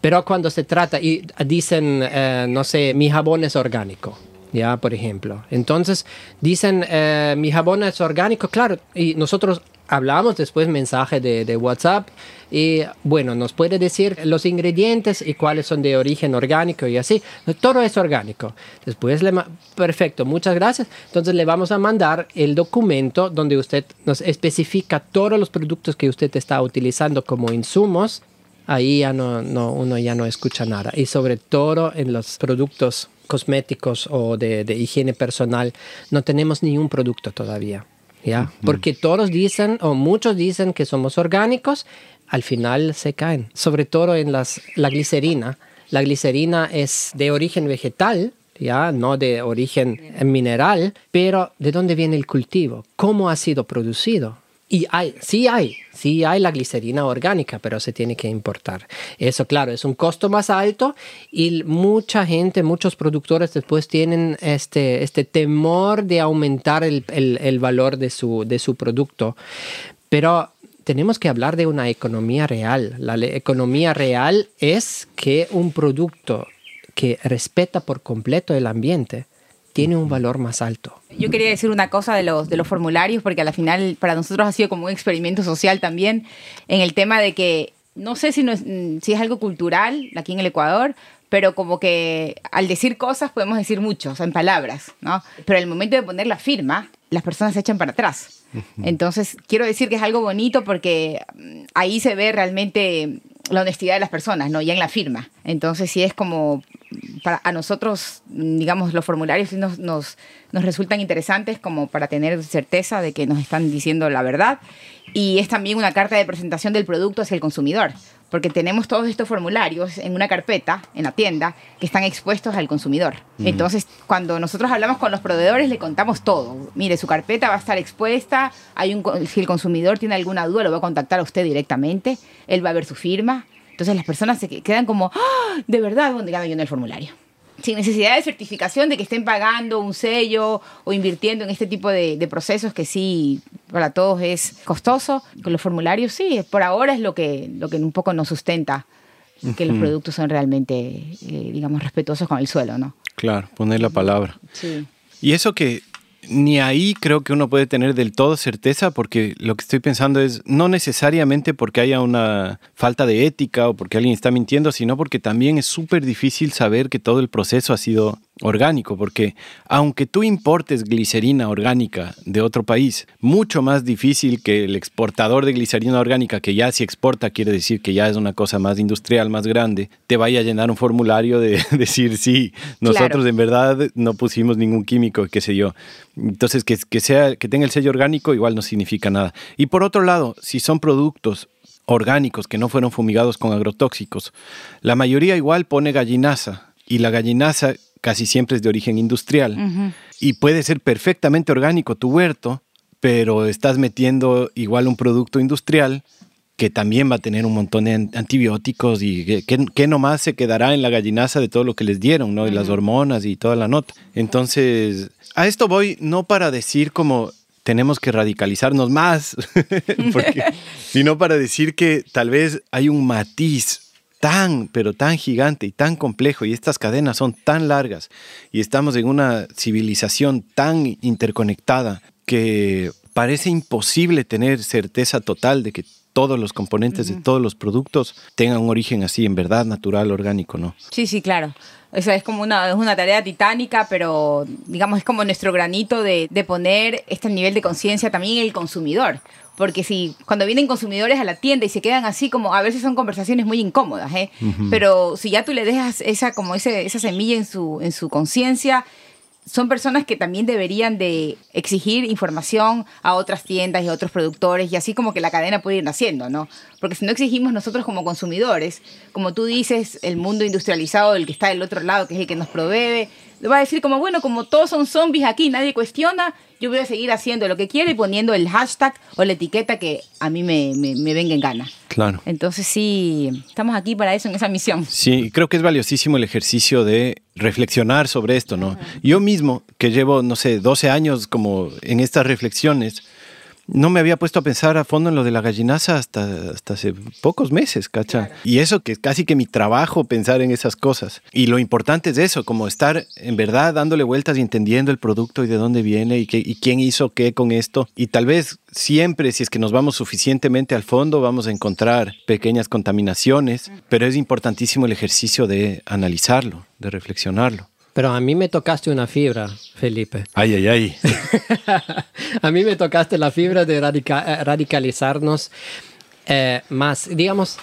Pero cuando se trata y dicen, eh, no sé, mi jabón es orgánico, ¿ya? Por ejemplo. Entonces, dicen, eh, mi jabón es orgánico, claro, y nosotros hablamos después mensaje de, de, WhatsApp y bueno, nos puede decir los ingredientes y cuáles son de origen orgánico y así. Todo es orgánico. Después, perfecto, muchas gracias. Entonces le vamos a mandar el documento donde usted nos especifica todos los productos que usted está utilizando como insumos. Ahí ya no uno ya no escucha nada. Y sobre todo en los productos cosméticos o de, de higiene personal, no tenemos ningún producto todavía. ¿Ya? Porque todos dicen, o muchos dicen que somos orgánicos, al final se caen, sobre todo en las, la glicerina. La glicerina es de origen vegetal, ya no de origen mineral, pero ¿de dónde viene el cultivo? ¿Cómo ha sido producido? Y hay, sí hay, sí hay la glicerina orgánica, pero se tiene que importar. Eso, claro, es un costo más alto y mucha gente, muchos productores después tienen este, este temor de aumentar el, el valor de su, de su producto. Pero tenemos que hablar de una economía real. La economía real es que un producto que respeta por completo el ambiente tiene un valor más alto. Yo quería decir una cosa de los, de los formularios, porque al final para nosotros ha sido como un experimento social también, en el tema de que no sé si, no es, si es algo cultural aquí en el Ecuador, pero como que al decir cosas podemos decir mucho, o sea, en palabras, ¿no? Pero el momento de poner la firma, las personas se echan para atrás. Entonces, quiero decir que es algo bonito porque mm, ahí se ve realmente la honestidad de las personas, ¿no? Ya en la firma. Entonces, sí es como para a nosotros, digamos, los formularios nos, nos, nos, resultan interesantes como para tener certeza de que nos están diciendo la verdad. Y es también una carta de presentación del producto hacia el consumidor, porque tenemos todos estos formularios en una carpeta en la tienda que están expuestos al consumidor. Entonces, cuando nosotros hablamos con los proveedores, le contamos todo. Mire, su carpeta va a estar expuesta, hay un, si el consumidor tiene alguna duda, lo va a contactar a usted directamente, él va a ver su firma, entonces las personas se quedan como, ¡Ah! de verdad, ¿dónde yo en el formulario? Sin necesidad de certificación de que estén pagando un sello o invirtiendo en este tipo de, procesos que sí para todos es costoso. Con los formularios sí, por ahora es lo que, lo que un poco nos sustenta que los productos son realmente, eh, digamos, respetuosos con el suelo, ¿no? Claro, poner la palabra. Sí. Y eso que ni ahí creo que uno puede tener del todo certeza porque lo que estoy pensando es no necesariamente porque haya una falta de ética o porque alguien está mintiendo, sino porque también es súper difícil saber que todo el proceso ha sido orgánico, porque aunque tú importes glicerina orgánica de otro país, mucho más difícil que el exportador de glicerina orgánica, que ya si exporta quiere decir que ya es una cosa más industrial, más grande, te vaya a llenar un formulario de <laughs> decir, sí, nosotros en verdad no pusimos ningún químico, qué sé yo. Entonces, que, que, sea, que tenga el sello orgánico igual no significa nada. Y por otro lado, si son productos orgánicos que no fueron fumigados con agrotóxicos, la mayoría igual pone gallinaza y la gallinaza casi siempre es de origen industrial y puede ser perfectamente orgánico tu huerto, pero estás metiendo igual un producto industrial que también va a tener un montón de antibióticos y que, nomás se quedará en la gallinaza de todo lo que les dieron, ¿no? De las hormonas y toda la nota. Entonces, a esto voy no para decir como tenemos que radicalizarnos más, <laughs> <laughs> sino para decir que tal vez hay un matiz tan, pero tan gigante y tan complejo y estas cadenas son tan largas y estamos en una civilización tan interconectada que parece imposible tener certeza total de que todos los componentes de todos los productos tengan un origen así, en verdad, natural, orgánico, ¿no? Sí, sí, claro. O sea, es como una, es una tarea titánica, pero digamos es como nuestro granito de, de poner este nivel de conciencia también en el consumidor. Porque si cuando vienen consumidores a la tienda y se quedan así como, a veces son conversaciones muy incómodas, ¿eh? Pero si ya tú le dejas esa, como ese, esa semilla en su, en su conciencia, son personas que también deberían de exigir información a otras tiendas y a otros productores y así como que la cadena puede ir naciendo, ¿no? Porque si no exigimos nosotros como consumidores, como tú dices, el mundo industrializado, el que está del otro lado, que es el que nos provee, va a decir como, bueno, como todos son zombies aquí, nadie cuestiona, yo voy a seguir haciendo lo que quiero y poniendo el hashtag o la etiqueta que a mí me, me, venga en gana. Claro. Entonces sí, estamos aquí para eso, en esa misión. Sí, creo que es valiosísimo el ejercicio de reflexionar sobre esto, ¿no? Yo mismo, que llevo, no sé, 12 años como en estas reflexiones, no me había puesto a pensar a fondo en lo de la gallinaza hasta, hasta hace pocos meses, ¿cacha? Y eso que es casi que mi trabajo pensar en esas cosas. Y lo importante es eso, como estar en verdad dándole vueltas y entendiendo el producto y de dónde viene y, qué, y quién hizo qué con esto. Y tal vez siempre, si es que nos vamos suficientemente al fondo, vamos a encontrar pequeñas contaminaciones, pero es importantísimo el ejercicio de analizarlo, de reflexionarlo. Pero a mí me tocaste una fibra, Felipe. Ay, ay, ay. <laughs> a mí me tocaste la fibra de eh, radicalizarnos eh, más. Digamos,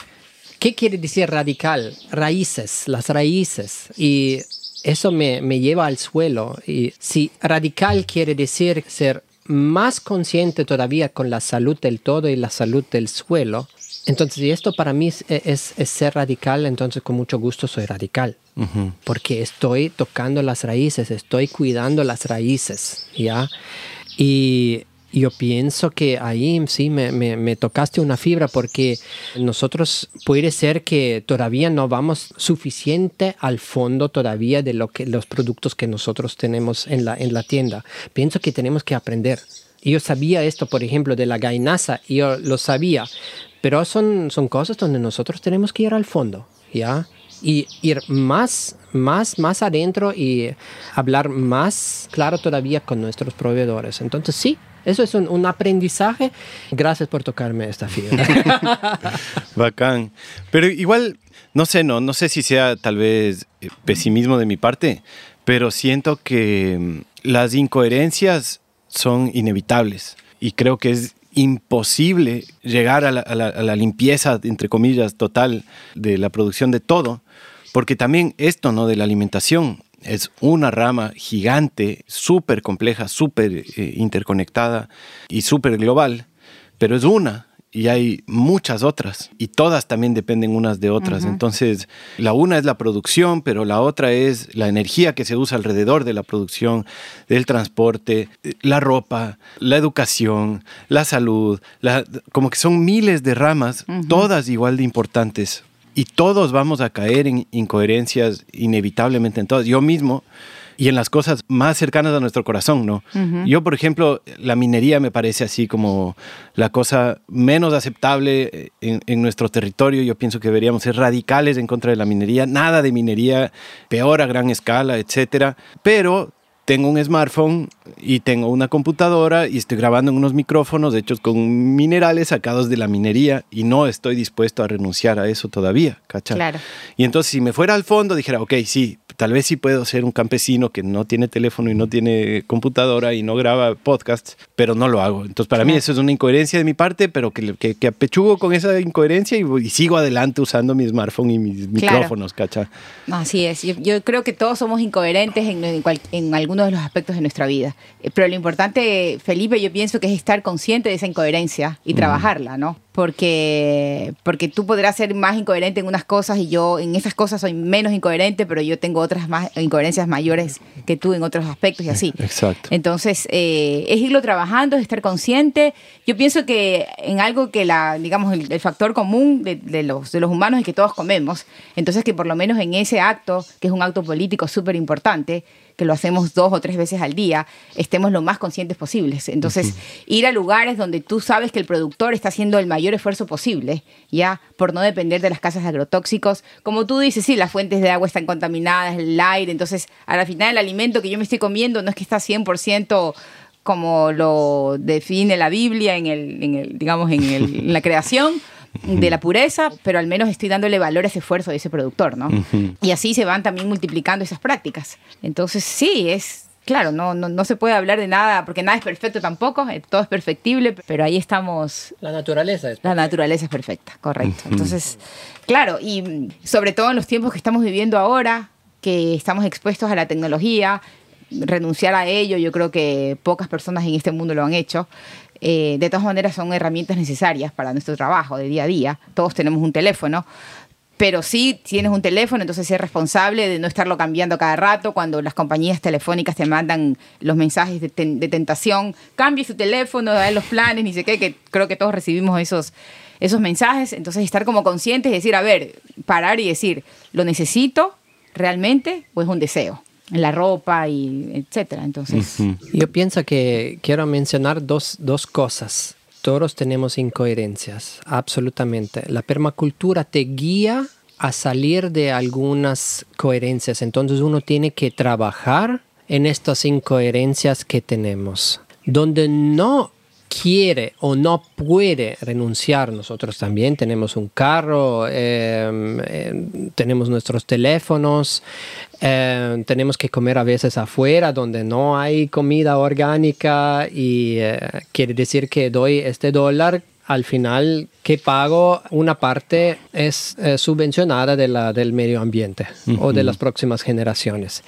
¿qué quiere decir radical? Raíces, las raíces. Y eso me, me lleva al suelo. Y si radical quiere decir ser más consciente todavía con la salud del todo y la salud del suelo, entonces, si esto para mí es, ser radical, entonces con mucho gusto soy radical. Porque estoy tocando las raíces, estoy cuidando las raíces, ¿ya? Y Yo pienso que ahí sí me, me, tocaste una fibra porque nosotros puede ser que todavía no vamos suficiente al fondo todavía de lo que, los productos que nosotros tenemos en la, en la tienda. Pienso que tenemos que aprender. Yo sabía esto, por ejemplo, de la gainaza, yo lo sabía, pero son, son cosas donde nosotros tenemos que ir al fondo, ¿ya? Y ir más, más, más adentro y hablar más claro todavía con nuestros proveedores. Entonces, sí, eso es un, aprendizaje. Gracias por tocarme esta fibra. <laughs> Bacán. Pero igual, no sé, no, no sé si sea tal vez eh, pesimismo de mi parte, pero siento que mm, las incoherencias son inevitables y creo que es imposible llegar a la, a la limpieza, entre comillas, total de la producción de todo, porque también esto, ¿no? De la alimentación es una rama gigante, súper compleja, súper interconectada y súper global, pero es una y hay muchas otras y todas también dependen unas de otras. Entonces, la una es la producción, pero la otra es la energía que se usa alrededor de la producción, del transporte, la ropa, la educación, la salud, como que son miles de ramas, todas igual de importantes y todos vamos a caer en incoherencias inevitablemente en todas. Yo mismo y en las cosas más cercanas a nuestro corazón, ¿no? Yo, por ejemplo, la minería me parece así como la cosa menos aceptable en, en, nuestro territorio. Yo pienso que deberíamos ser radicales en contra de la minería, nada de minería, peor a gran escala, etcétera. Pero tengo un smartphone y tengo una computadora y estoy grabando en unos micrófonos hechos con minerales sacados de la minería y no estoy dispuesto a renunciar a eso todavía, ¿cachai? Claro. Y entonces si me fuera al fondo dijera, ok, sí, tal vez sí puedo ser un campesino que no tiene teléfono y no tiene computadora y no graba podcasts, pero no lo hago. Entonces para mí eso es una incoherencia de mi parte, pero que, que, apechugo con esa incoherencia y, sigo adelante usando mi smartphone y mis micrófonos, ¿cachai? Así es, yo, creo que todos somos incoherentes en, en, en algún de los aspectos de nuestra vida. Eh, pero lo importante, Felipe, yo pienso que es estar consciente de esa incoherencia y trabajarla, ¿no? Porque, porque tú podrás ser más incoherente en unas cosas y yo en esas cosas soy menos incoherente, pero yo tengo otras más incoherencias mayores que tú en otros aspectos y así. Exacto. Entonces, eh, es irlo trabajando, es estar consciente. Yo pienso que en algo que la, digamos, el, factor común de, de, los, de los humanos es que todos comemos. Entonces, que por lo menos en ese acto, que es un acto político súper importante, que lo hacemos dos o tres veces al día, estemos lo más conscientes posibles. Entonces, ir a lugares donde tú sabes que el productor está haciendo el mayor esfuerzo posible, ya, por no depender de las casas de agrotóxicos. Como tú dices, sí, las fuentes de agua están contaminadas, el aire, entonces, al final el alimento que yo me estoy comiendo no es que está 100% como lo define la Biblia en el, en el digamos, en, el, en la creación, de la pureza, pero al menos estoy dándole valor a ese esfuerzo de ese productor, ¿no? Y así se van también multiplicando esas prácticas. Entonces, sí, es claro, no, no, no, se puede hablar de nada, porque nada es perfecto tampoco, eh, todo es perfectible, pero ahí estamos. La naturaleza es perfecta. La naturaleza es perfecta, correcto. Entonces, claro, y sobre todo en los tiempos que estamos viviendo ahora, que estamos expuestos a la tecnología, renunciar a ello, yo creo que pocas personas en este mundo lo han hecho. Eh, de todas maneras son herramientas necesarias para nuestro trabajo de día a día. Todos tenemos un teléfono, pero sí tienes un teléfono, entonces es responsable de no estarlo cambiando cada rato cuando las compañías telefónicas te mandan los mensajes de, tentación, cambie su teléfono, da los planes, ni sé qué, que creo que todos recibimos esos, esos mensajes, entonces estar como conscientes y decir, a ver, parar y decir, ¿lo necesito realmente o es un deseo? la ropa y etcétera. Entonces, yo pienso que quiero mencionar dos, dos cosas. Todos tenemos incoherencias, absolutamente. La permacultura te guía a salir de algunas coherencias, entonces uno tiene que trabajar en estas incoherencias que tenemos. Donde no quiere o no puede renunciar, nosotros también tenemos un carro, em, em, tenemos nuestros teléfonos, em, tenemos que comer a veces afuera donde no hay comida orgánica y eh, quiere decir que doy este dólar al final que pago una parte es eh, subvencionada de la, del medio ambiente o de las próximas generaciones.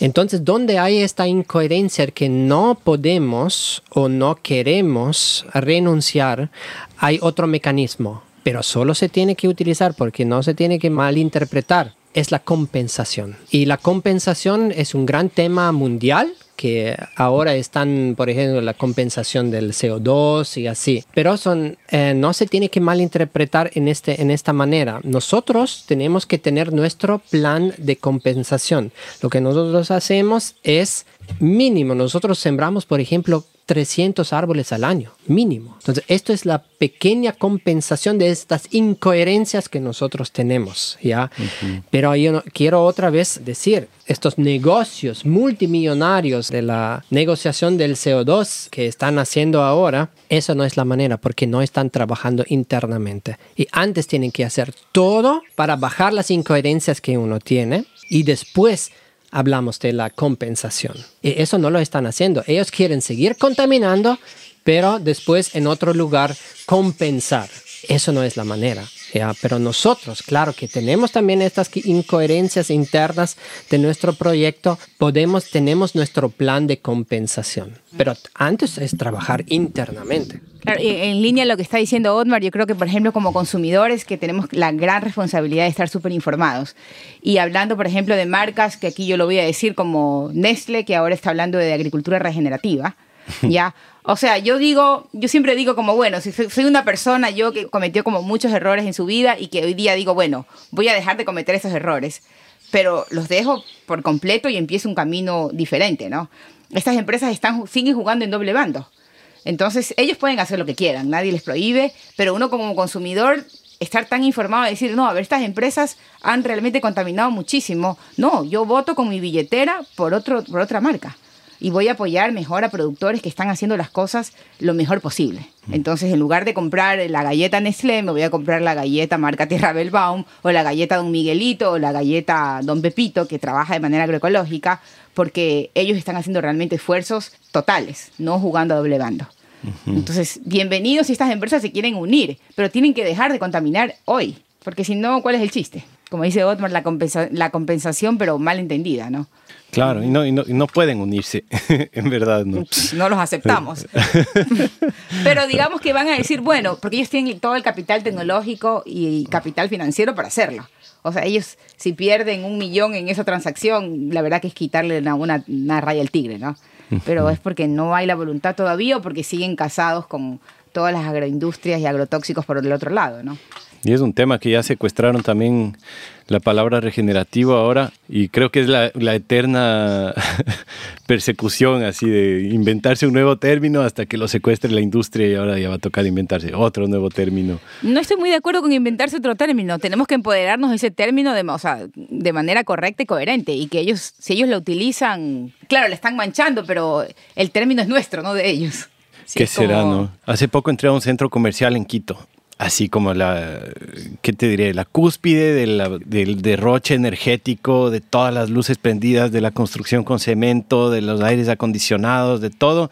Entonces, donde hay esta incoherencia que no podemos o no queremos renunciar, hay otro mecanismo, pero solo se tiene que utilizar porque no se tiene que malinterpretar. Es la compensación. Y la compensación es un gran tema mundial que ahora están, por ejemplo, la compensación del CO2 y así. Pero son, eh, no se tiene que malinterpretar en, este, en esta manera. Nosotros tenemos que tener nuestro plan de compensación. Lo que nosotros hacemos es mínimo. Nosotros sembramos, por ejemplo, 300 árboles al año, mínimo. Entonces, esto es la pequeña compensación de estas incoherencias que nosotros tenemos, ¿ya? Pero yo quiero otra vez decir, estos negocios multimillonarios de la negociación del CO2 que están haciendo ahora, eso no es la manera porque no están trabajando internamente. Y antes tienen que hacer todo para bajar las incoherencias que uno tiene y después hablamos de la compensación. Y eso no lo están haciendo. Ellos quieren seguir contaminando, pero después en otro lugar compensar. Eso no es la manera. Pero nosotros, claro que tenemos también estas incoherencias internas de nuestro proyecto, podemos, tenemos nuestro plan de compensación. Pero antes es trabajar internamente. en línea lo que está diciendo Otmar, yo creo que, por ejemplo, como consumidores, que tenemos la gran responsabilidad de estar súper informados. Y hablando, por ejemplo, de marcas, que aquí yo lo voy a decir como Nestle, que ahora está hablando de agricultura regenerativa, <laughs> ¿ya? O sea, yo digo, yo siempre digo como, bueno, si soy una persona yo que cometió como muchos errores en su vida y que hoy día digo, bueno, voy a dejar de cometer esos errores, pero los dejo por completo y empiezo un camino diferente, ¿no? Estas empresas están, siguen jugando en doble bando. Entonces, ellos pueden hacer lo que quieran, nadie les prohíbe, pero uno como consumidor estar tan informado y decir, no, a ver, estas empresas han realmente contaminado muchísimo. No, yo voto con mi billetera por, otro, por otra marca y voy a apoyar mejor a productores que están haciendo las cosas lo mejor posible. Mm. Entonces, en lugar de comprar la galleta Nestlé, me voy a comprar la galleta marca Tierra Belbaum o la galleta Don Miguelito o la galleta Don Pepito, que trabaja de manera agroecológica, porque ellos están haciendo realmente esfuerzos totales, no jugando a doble bando. Entonces, bienvenidos si estas empresas se quieren unir, pero tienen que dejar de contaminar hoy, porque si no, ¿cuál es el chiste? Como dice Otmar, la, la compensación, pero mal entendida, ¿no? Claro, y no, y no, pueden unirse, <laughs> en verdad. No. no los aceptamos. <laughs> Pero digamos que van a decir, bueno, porque ellos tienen todo el capital tecnológico y capital financiero para hacerlo. O sea, ellos si pierden un millón en esa transacción, la verdad que es quitarle una, una, raya al tigre, ¿no? Pero es porque no hay la voluntad todavía o porque siguen casados con todas las agroindustrias y agrotóxicos por el otro lado, ¿no? Y es un tema que ya secuestraron también la palabra regenerativo ahora y creo que es la, eterna <laughs> persecución así de inventarse un nuevo término hasta que lo secuestre la industria y ahora ya va a tocar inventarse otro nuevo término. No estoy muy de acuerdo con inventarse otro término. Tenemos que empoderarnos de ese término de, o sea, de manera correcta y coherente y que ellos, si ellos lo utilizan, claro, le están manchando, pero el término es nuestro, no de ellos. ¿Qué será, no? Hace poco entré a un centro comercial en Quito así como la, ¿qué te diré? La cúspide del derroche energético, de todas las luces prendidas, de la construcción con cemento, de los aires acondicionados, de todo.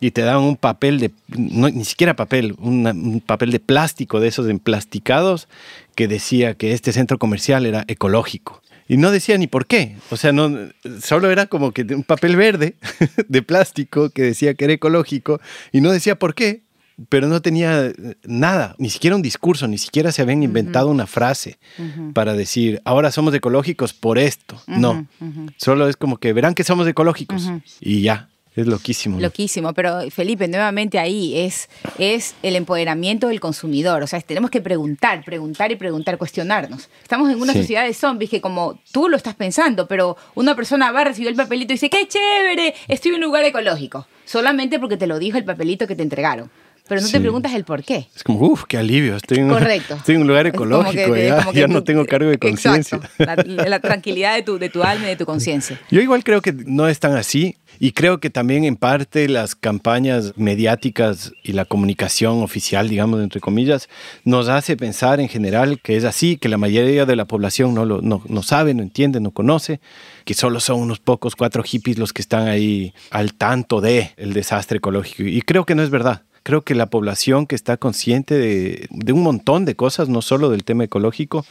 Y te daban un papel de, ni siquiera papel, un papel de plástico, de esos emplasticados, que decía que este centro comercial era ecológico. Y no decía ni por qué. O sea, no, solo era como que un papel verde <laughs> de plástico que decía que era ecológico y no decía por qué pero no tenía eh, nada, ni siquiera un discurso, ni siquiera se habían inventado una frase para decir, ahora somos ecológicos por esto. No, solo es como que verán que somos ecológicos y ya. Es loquísimo. Loquísimo, pero Felipe, nuevamente ahí es, es el empoderamiento del consumidor. O sea, tenemos que preguntar, preguntar y preguntar, cuestionarnos. Estamos en una sociedad de zombies que como tú lo estás pensando, pero una persona va, a recibir el papelito y dice, qué chévere, estoy en un lugar ecológico. Solamente porque te lo dijo el papelito que te entregaron pero no te preguntas el por qué. Es como, uff, qué alivio, estoy en, Correcto. <laughs> estoy en un lugar ecológico, ya, no tengo cargo de <laughs> conciencia. La, la, tranquilidad de tu, de tu alma y de tu conciencia. Yo igual creo que no es tan así y creo que también en parte las campañas mediáticas y la comunicación oficial, digamos, entre comillas, nos hace pensar en general que es así, que la mayoría de la población no, lo, no, no sabe, no entiende, no conoce, que solo son unos pocos cuatro hippies los que están ahí al tanto de el desastre ecológico. Y creo que no es verdad creo que la población que está consciente de, un montón de cosas, no solo del tema ecológico,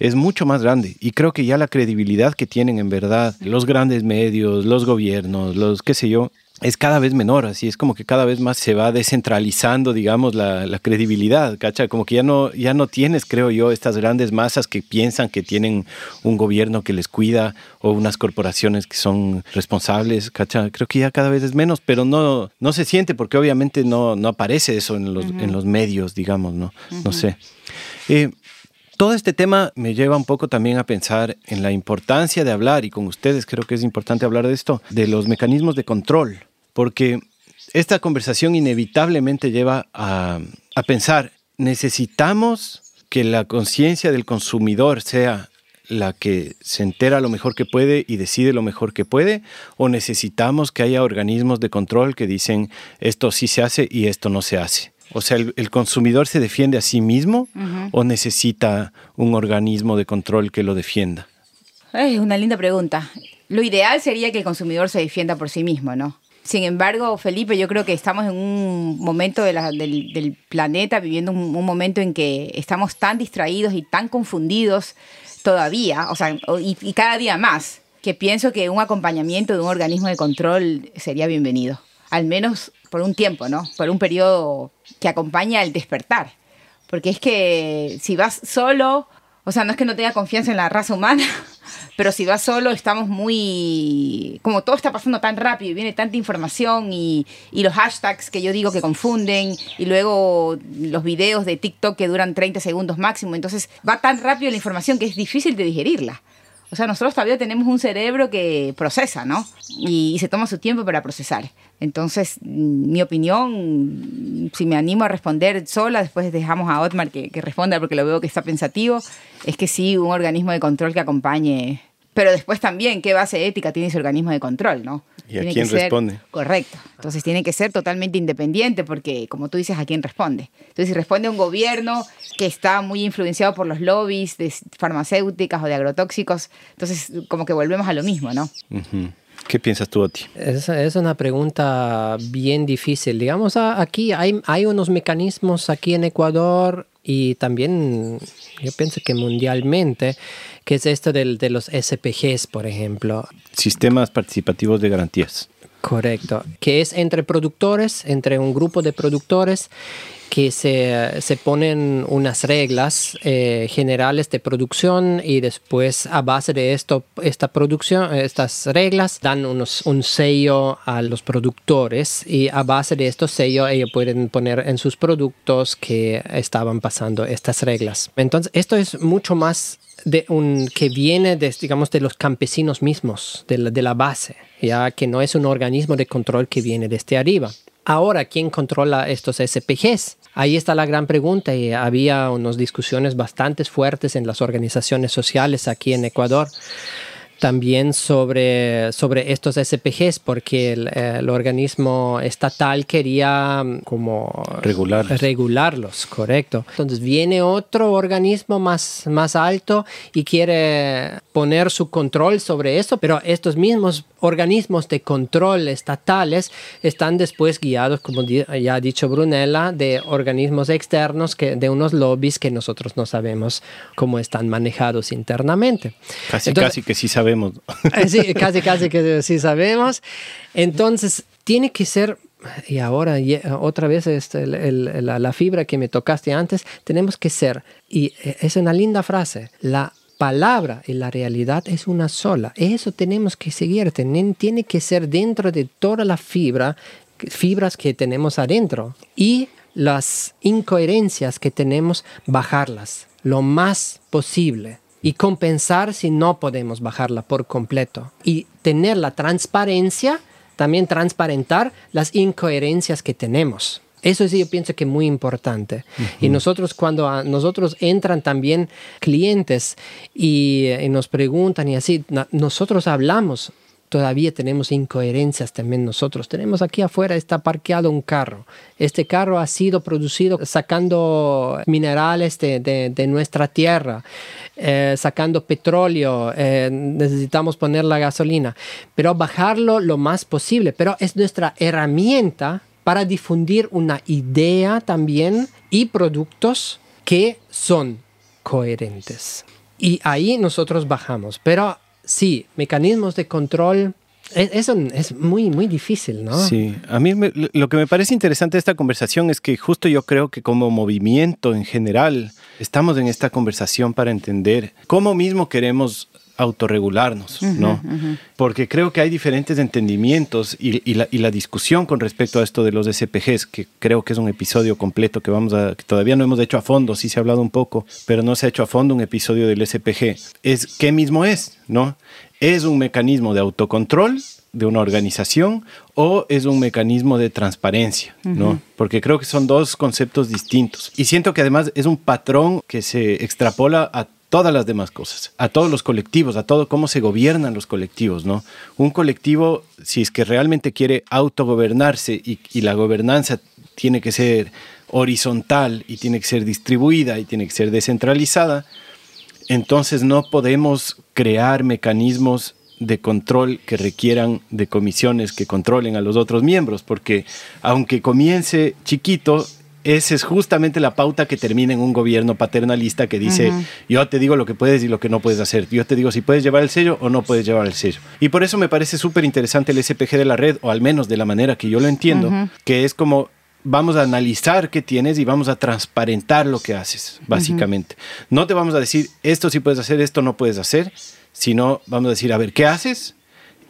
es mucho más grande. Y creo que ya la credibilidad que tienen en verdad los grandes medios, los gobiernos, los qué sé yo, es cada vez menor, así es como que cada vez más se va descentralizando, digamos, la, credibilidad, ¿cacha? Como que ya no, ya no tienes, creo yo, estas grandes masas que piensan que tienen un gobierno que les cuida o unas corporaciones que son responsables, ¿cacha? Creo que ya cada vez es menos, pero no, no se siente porque obviamente no, no aparece eso en los, en los medios, digamos, ¿no? No sé. Eh, todo este tema me lleva un poco también a pensar en la importancia de hablar, y con ustedes creo que es importante hablar de esto, de los mecanismos de control, porque esta conversación inevitablemente lleva a, pensar, necesitamos que la conciencia del consumidor sea la que se entera lo mejor que puede y decide lo mejor que puede, o necesitamos que haya organismos de control que dicen esto sí se hace y esto no se hace. O sea, ¿el, consumidor se defiende a sí mismo o necesita un organismo de control que lo defienda? Es una linda pregunta. Lo ideal sería que el consumidor se defienda por sí mismo, ¿no? Sin embargo, Felipe, yo creo que estamos en un momento del, planeta, viviendo un, momento en que estamos tan distraídos y tan confundidos todavía, o sea, y, y cada día más, que pienso que un acompañamiento de un organismo de control sería bienvenido. Al menos por un tiempo, ¿no? Por un periodo que acompaña al despertar. Porque es que si vas solo, o sea, no es que no tenga confianza en la raza humana, <laughs> pero si vas solo estamos muy... Como todo está pasando tan rápido y viene tanta información y, y los hashtags que yo digo que confunden y luego los videos de TikTok que duran 30 segundos máximo, entonces va tan rápido la información que es difícil de digerirla. O sea, nosotros todavía tenemos un cerebro que procesa, ¿no? Y, se toma su tiempo para procesar. Entonces, mm, mi opinión, si me animo a responder sola, después dejamos a Otmar que, que responda porque lo veo que está pensativo, es que sí, un organismo de control que acompañe pero después también, ¿qué base ética tiene ese organismo de control, no? ¿Y a quién responde? Correcto. Entonces tiene que ser totalmente independiente porque, como tú dices, ¿a quién responde? Entonces, si responde a un gobierno que está muy influenciado por los lobbies de farmacéuticas o de agrotóxicos, entonces como que volvemos a lo mismo, ¿no? ¿Qué piensas tú, Oti? Es, es una pregunta bien difícil. Digamos, aquí hay, hay unos mecanismos aquí en Ecuador y también yo pienso que mundialmente, que es esto del, de los SPGs, por ejemplo. Sistemas participativos de garantías. Correcto, que es entre productores, entre un grupo de productores que se, se ponen unas reglas eh, generales de producción y después a base de esto, esta producción, estas reglas dan unos, un sello a los productores y a base de estos sellos ellos pueden poner en sus productos que estaban pasando estas reglas. Entonces esto es mucho más de un, que viene de, digamos, de los campesinos mismos, de la, de la base, ya que no es un organismo de control que viene desde arriba. Ahora, ¿quién controla estos SPGs? Ahí está la gran pregunta y había unas discusiones bastante fuertes en las organizaciones sociales aquí en Ecuador también sobre, sobre estos SPGs, porque el, organismo estatal quería mm, como regularlos. regularlos, correcto. Entonces viene otro organismo más, más alto y quiere poner su control sobre eso, pero estos mismos organismos de control estatales están después guiados, como ya ha dicho Brunella, de organismos externos, que, de unos lobbies que nosotros no sabemos cómo están manejados internamente. Casi, casi que sí sabemos. Eh, sí, <laughs> casi, casi que sí sabemos. Entonces, tiene que ser y ahora otra vez este, la, la, fibra que me tocaste antes, tenemos que ser, y eh, es una linda frase, la palabra y la realidad es una sola. Eso tenemos que seguir, tiene que ser dentro de toda la fibra, fibras que tenemos adentro. Y las incoherencias que tenemos, bajarlas lo más posible y compensar si no podemos bajarla por completo. Y tener la transparencia, también transparentar las incoherencias que tenemos. Eso sí, yo pienso que es muy importante. Y nosotros, cuando a nosotros entran también clientes y, y, nos preguntan y así, nosotros hablamos todavía tenemos incoherencias también nosotros. Tenemos aquí afuera, está parqueado un carro. Este carro ha sido producido sacando minerales de, nuestra tierra, eh, sacando petróleo, eh, necesitamos poner la gasolina, pero bajarlo lo más posible. Pero es nuestra herramienta para difundir una idea también y productos que son coherentes. Y ahí nosotros bajamos, pero Sí, mecanismos de control Eso es muy, muy difícil, ¿no? Sí, a mí lo que me parece interesante de esta conversación es que justo yo creo que como movimiento en general estamos en esta conversación para entender cómo mismo queremos autorregularnos, ¿no? Porque creo que hay diferentes entendimientos y, la, discusión con respecto a esto de los SPGs, que creo que es un episodio completo que vamos a, que todavía no hemos hecho a fondo, sí se ha hablado un poco, pero no se ha hecho a fondo un episodio del SPG. Es qué mismo es, ¿no? ¿Es un mecanismo de autocontrol de una organización o es un mecanismo de transparencia, ¿no? Porque creo que son dos conceptos distintos. Y siento que además es un patrón que se extrapola a todas las demás cosas, a todos los colectivos, a todo cómo se gobiernan los colectivos, ¿no? Un colectivo, si es que realmente quiere autogobernarse y, y la gobernanza tiene que ser horizontal y tiene que ser distribuida y tiene que ser descentralizada, entonces no podemos crear mecanismos de control que requieran de comisiones que controlen a los otros miembros, porque aunque comience chiquito, esa es justamente la pauta que termina en un gobierno paternalista que dice, yo te digo lo que puedes y lo que no puedes hacer, yo te digo si puedes llevar el sello o no puedes llevar el sello. Y por eso me parece súper interesante el SPG de la red, o al menos de la manera que yo lo entiendo, que es como vamos a analizar qué tienes y vamos a transparentar lo que haces, básicamente. No te vamos a decir, esto sí puedes hacer, esto no puedes hacer, sino vamos a decir, a ver, ¿qué haces?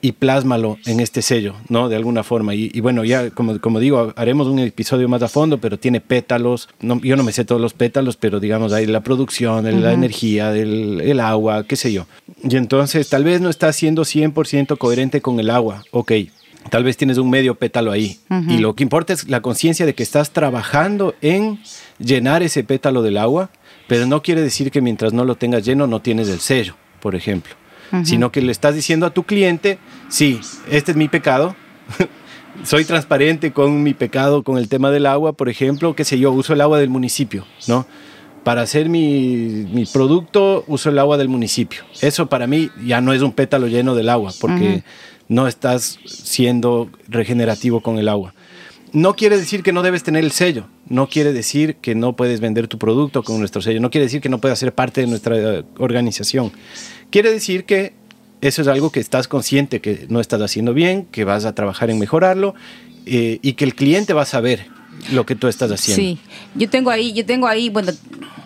Y plásmalo en este sello, ¿no? De alguna forma. Y, bueno, ya como, como digo, haremos un episodio más a fondo, pero tiene pétalos. No, yo no me sé todos los pétalos, pero digamos, hay la producción, la energía, el, el, agua, qué sé yo. Y entonces tal vez no está siendo 100% coherente con el agua. Ok, tal vez tienes un medio pétalo ahí. Y lo que importa es la conciencia de que estás trabajando en llenar ese pétalo del agua, pero no quiere decir que mientras no lo tengas lleno no tienes el sello, por ejemplo sino que le estás diciendo a tu cliente, sí, este es mi pecado, <laughs> soy transparente con mi pecado, con el tema del agua, por ejemplo, qué sé yo, uso el agua del municipio, ¿no? Para hacer mi, mi producto uso el agua del municipio. Eso para mí ya no es un pétalo lleno del agua, porque no estás siendo regenerativo con el agua. No quiere decir que no debes tener el sello, no quiere decir que no puedes vender tu producto con nuestro sello, no quiere decir que no puedas ser parte de nuestra organización. Quiere decir que eso es algo que estás consciente que no estás haciendo bien, que vas a trabajar en mejorarlo eh, y que el cliente va a saber lo que tú estás haciendo. Sí, yo tengo ahí, yo tengo ahí, bueno,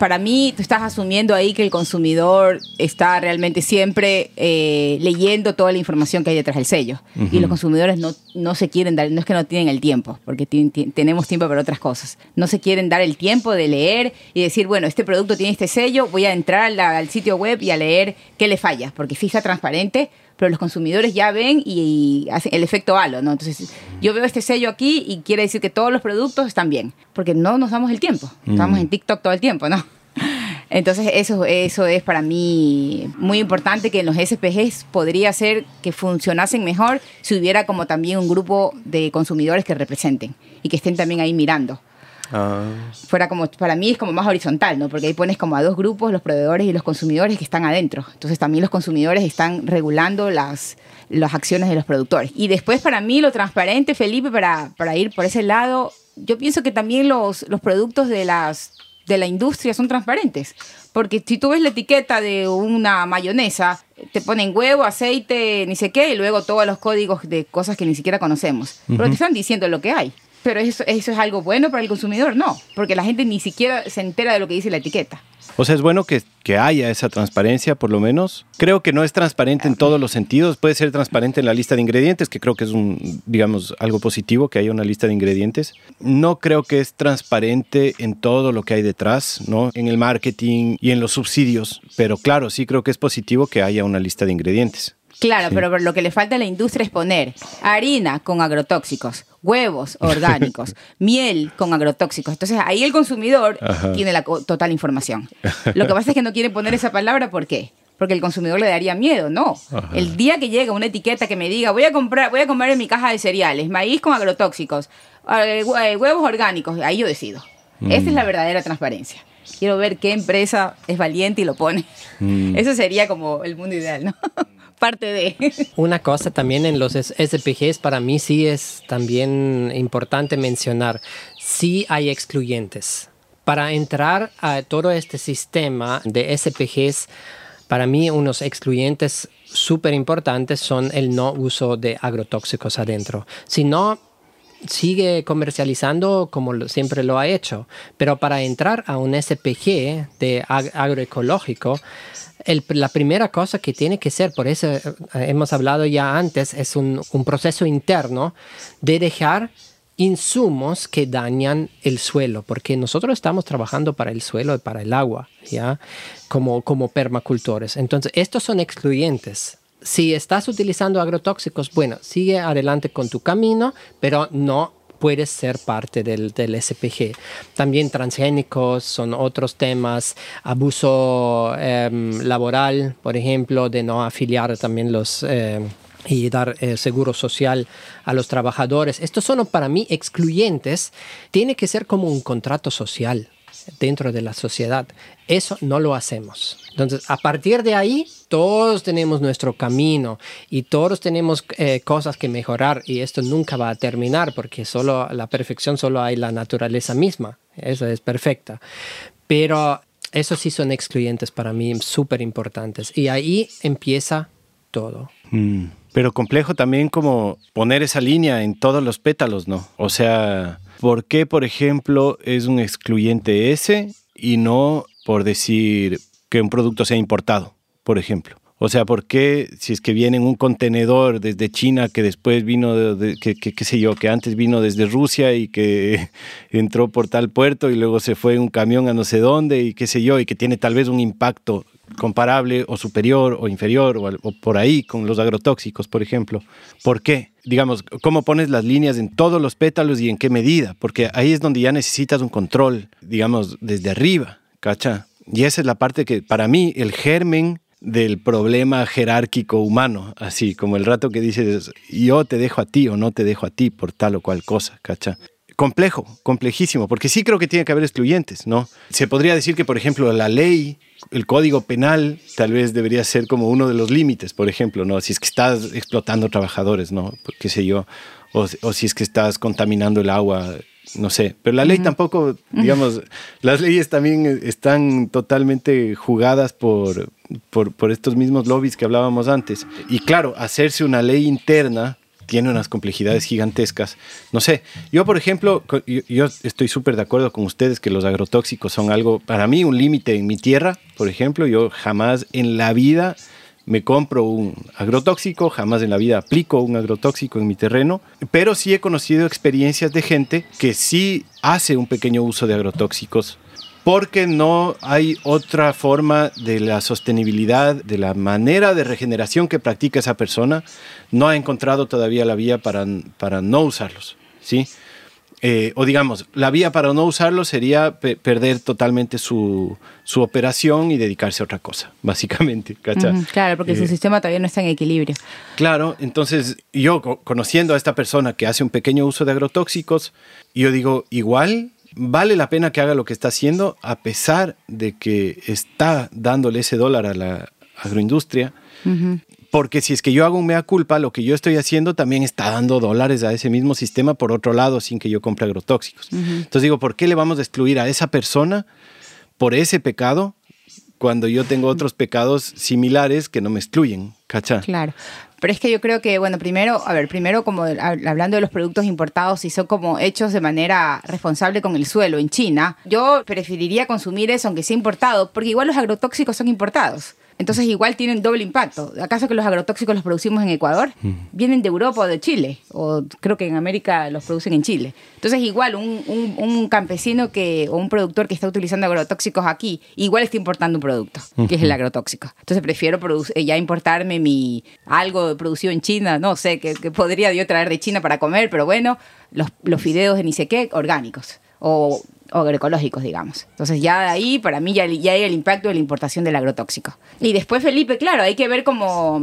para mí tú estás asumiendo ahí que el consumidor está realmente siempre eh, leyendo toda la información que hay detrás del sello. Y los consumidores no, no se quieren dar, no es que no tienen el tiempo, porque tenemos tiempo para otras cosas. No se quieren dar el tiempo de leer y decir, bueno, este producto tiene este sello, voy a entrar al sitio web y a leer qué le falla, porque fija transparente pero los consumidores ya ven y, hacen el efecto halo, ¿no? Entonces, yo veo este sello aquí y quiere decir que todos los productos están bien, porque no nos damos el tiempo. Estamos en TikTok todo el tiempo, ¿no? Entonces eso, eso es para mí muy importante que en los SPGs podría ser que funcionasen mejor si hubiera como también un grupo de consumidores que representen y que estén también ahí mirando. Ah. Fuera como, para mí es como más horizontal, ¿no? Porque ahí pones como a dos grupos, los proveedores y los consumidores que están adentro. Entonces también los consumidores están regulando las, las acciones de los productores. Y después para mí lo transparente, Felipe, para, para ir por ese lado, yo pienso que también los, los productos de las de la industria son transparentes. Porque si tú ves la etiqueta de una mayonesa, te ponen huevo, aceite, ni sé qué, y luego todos los códigos de cosas que ni siquiera conocemos. Pero te están diciendo lo que hay. Pero eso, es algo bueno para el consumidor, no, porque la gente ni siquiera se entera de lo que dice la etiqueta. O sea, es bueno que, haya esa transparencia, por lo menos. Creo que no es transparente en todos los sentidos. Puede ser transparente en la lista de ingredientes, que creo que es digamos, algo positivo que haya una lista de ingredientes. No creo que es transparente en todo lo que hay detrás, ¿no? En el marketing y en los subsidios. Pero claro, sí creo que es positivo que haya una lista de ingredientes. Claro, pero lo que le falta a la industria es poner harina con agrotóxicos, huevos <laughs> orgánicos, miel con agrotóxicos. Entonces ahí el consumidor tiene la total información. Lo que pasa es que no quiere poner esa palabra, ¿por qué? Porque el consumidor le daría miedo, no. El día que llega una etiqueta que me diga, voy a comprar, voy a comer en mi caja de cereales, maíz con agrotóxicos, eh, eh, huevos orgánicos, ahí yo decido. Esa es la mm. verdadera transparencia. Quiero ver qué empresa es valiente y lo pone. Mm. Eso sería como el mundo ideal, ¿no? <laughs> parte de. <laughs> Una cosa también en los SPGs para mí sí es también importante mencionar, sí hay excluyentes. Para entrar a todo este sistema de SPGs, para mí unos excluyentes súper importantes son el no uso de agrotóxicos adentro. Si no, sigue comercializando como siempre lo ha hecho, pero para entrar a un SPG de agroecológico, la primera cosa que tiene que ser, por eso eh, hemos hablado ya antes, es un, un proceso interno de dejar insumos que dañan el suelo, porque nosotros estamos trabajando para el suelo y para el agua, ¿ya? Como, como permacultores. Entonces, estos son excluyentes. Si estás utilizando agrotóxicos, bueno, sigue adelante con tu camino, pero no puedes ser parte del, del SPG. También transgénicos son otros temas, abuso em, laboral, por ejemplo, de no afiliar también los... Em, y dar eh, seguro social a los trabajadores. Estos son para mí excluyentes. Tiene que ser como un contrato social dentro de la sociedad. Eso no lo hacemos. Entonces, a partir de ahí, todos tenemos nuestro camino y todos tenemos eh, cosas que mejorar y esto nunca va a terminar porque solo la perfección solo hay la naturaleza misma. Eso es perfecta. Pero esos sí son excluyentes para mí, súper importantes. Y ahí empieza todo. Mm. Pero complejo también como poner esa línea en todos los pétalos, ¿no? O sea, ¿por qué, por ejemplo, es un excluyente ese y no por decir que un producto sea importado, por ejemplo? O sea, ¿por qué si es que viene en un contenedor desde China que después vino, de, que, qué sé yo, que antes vino desde Rusia y que <laughs> entró por tal puerto y luego se fue en un camión a no sé dónde y qué sé yo, y que tiene tal vez un impacto comparable o superior o inferior o, por ahí con los agrotóxicos, por ejemplo. ¿Por qué? Digamos, ¿cómo pones las líneas en todos los pétalos y en qué medida? Porque ahí es donde ya necesitas un control, digamos, desde arriba, ¿cacha? Y esa es la parte que para mí el germen del problema jerárquico humano, así como el rato que dices, yo te dejo a ti o no te dejo a ti por tal o cual cosa, ¿cacha? Complejo, complejísimo, porque sí creo que tiene que haber excluyentes, ¿no? Se podría decir que, por ejemplo, la ley el código penal tal vez debería ser como uno de los límites, por ejemplo, ¿no? Si es que estás explotando trabajadores, ¿no? Qué sé yo, o, si es que estás contaminando el agua, no sé. Pero la ley tampoco, digamos, las leyes también están totalmente jugadas por, por, por estos mismos lobbies que hablábamos antes. Y claro, hacerse una ley interna tiene unas complejidades gigantescas. No sé, yo por ejemplo, yo, estoy súper de acuerdo con ustedes que los agrotóxicos son algo, para mí, un límite en mi tierra, por ejemplo, yo jamás en la vida me compro un agrotóxico, jamás en la vida aplico un agrotóxico en mi terreno, pero sí he conocido experiencias de gente que sí hace un pequeño uso de agrotóxicos porque no hay otra forma de la sostenibilidad, de la manera de regeneración que practica esa persona, no ha encontrado todavía la vía para, para no usarlos, ¿sí? Eh, o digamos, la vía para no usarlos sería perder totalmente su, su, operación y dedicarse a otra cosa, <laughs> básicamente. claro, porque su eh, sistema todavía no está en equilibrio. Claro, entonces yo conociendo a esta persona que hace un pequeño uso de agrotóxicos, yo digo, igual vale la pena que haga lo que está haciendo a pesar de que está dándole ese dólar a la agroindustria. Porque si es que yo hago un mea culpa, lo que yo estoy haciendo también está dando dólares a ese mismo sistema por otro lado sin que yo compre agrotóxicos. Entonces digo, ¿por qué le vamos a excluir a esa persona por ese pecado cuando yo tengo otros pecados similares que no me excluyen? ¿Cacha? Claro. Pero es que yo creo que, bueno, primero, a ver, primero como hablando de los productos importados, y son como hechos de manera responsable con el suelo en China, yo preferiría consumir eso aunque sea importado, porque igual los agrotóxicos son importados. Entonces igual tienen doble impacto. ¿Acaso que los agrotóxicos los producimos en Ecuador? Vienen de Europa o de Chile, o creo que en América los producen en Chile. Entonces igual un, campesino que, o un productor que está utilizando agrotóxicos aquí, igual está importando un producto, que es el agrotóxico. Entonces prefiero eh, ya importarme mi algo producido en China, no sé, que, podría yo traer de China para comer, pero bueno, los, los fideos de ni sé qué, orgánicos. O o agroecológicos, digamos. Entonces ya de ahí, para mí, ya, ya, hay el impacto de la importación del agrotóxico. Y después, Felipe, claro, hay que ver como,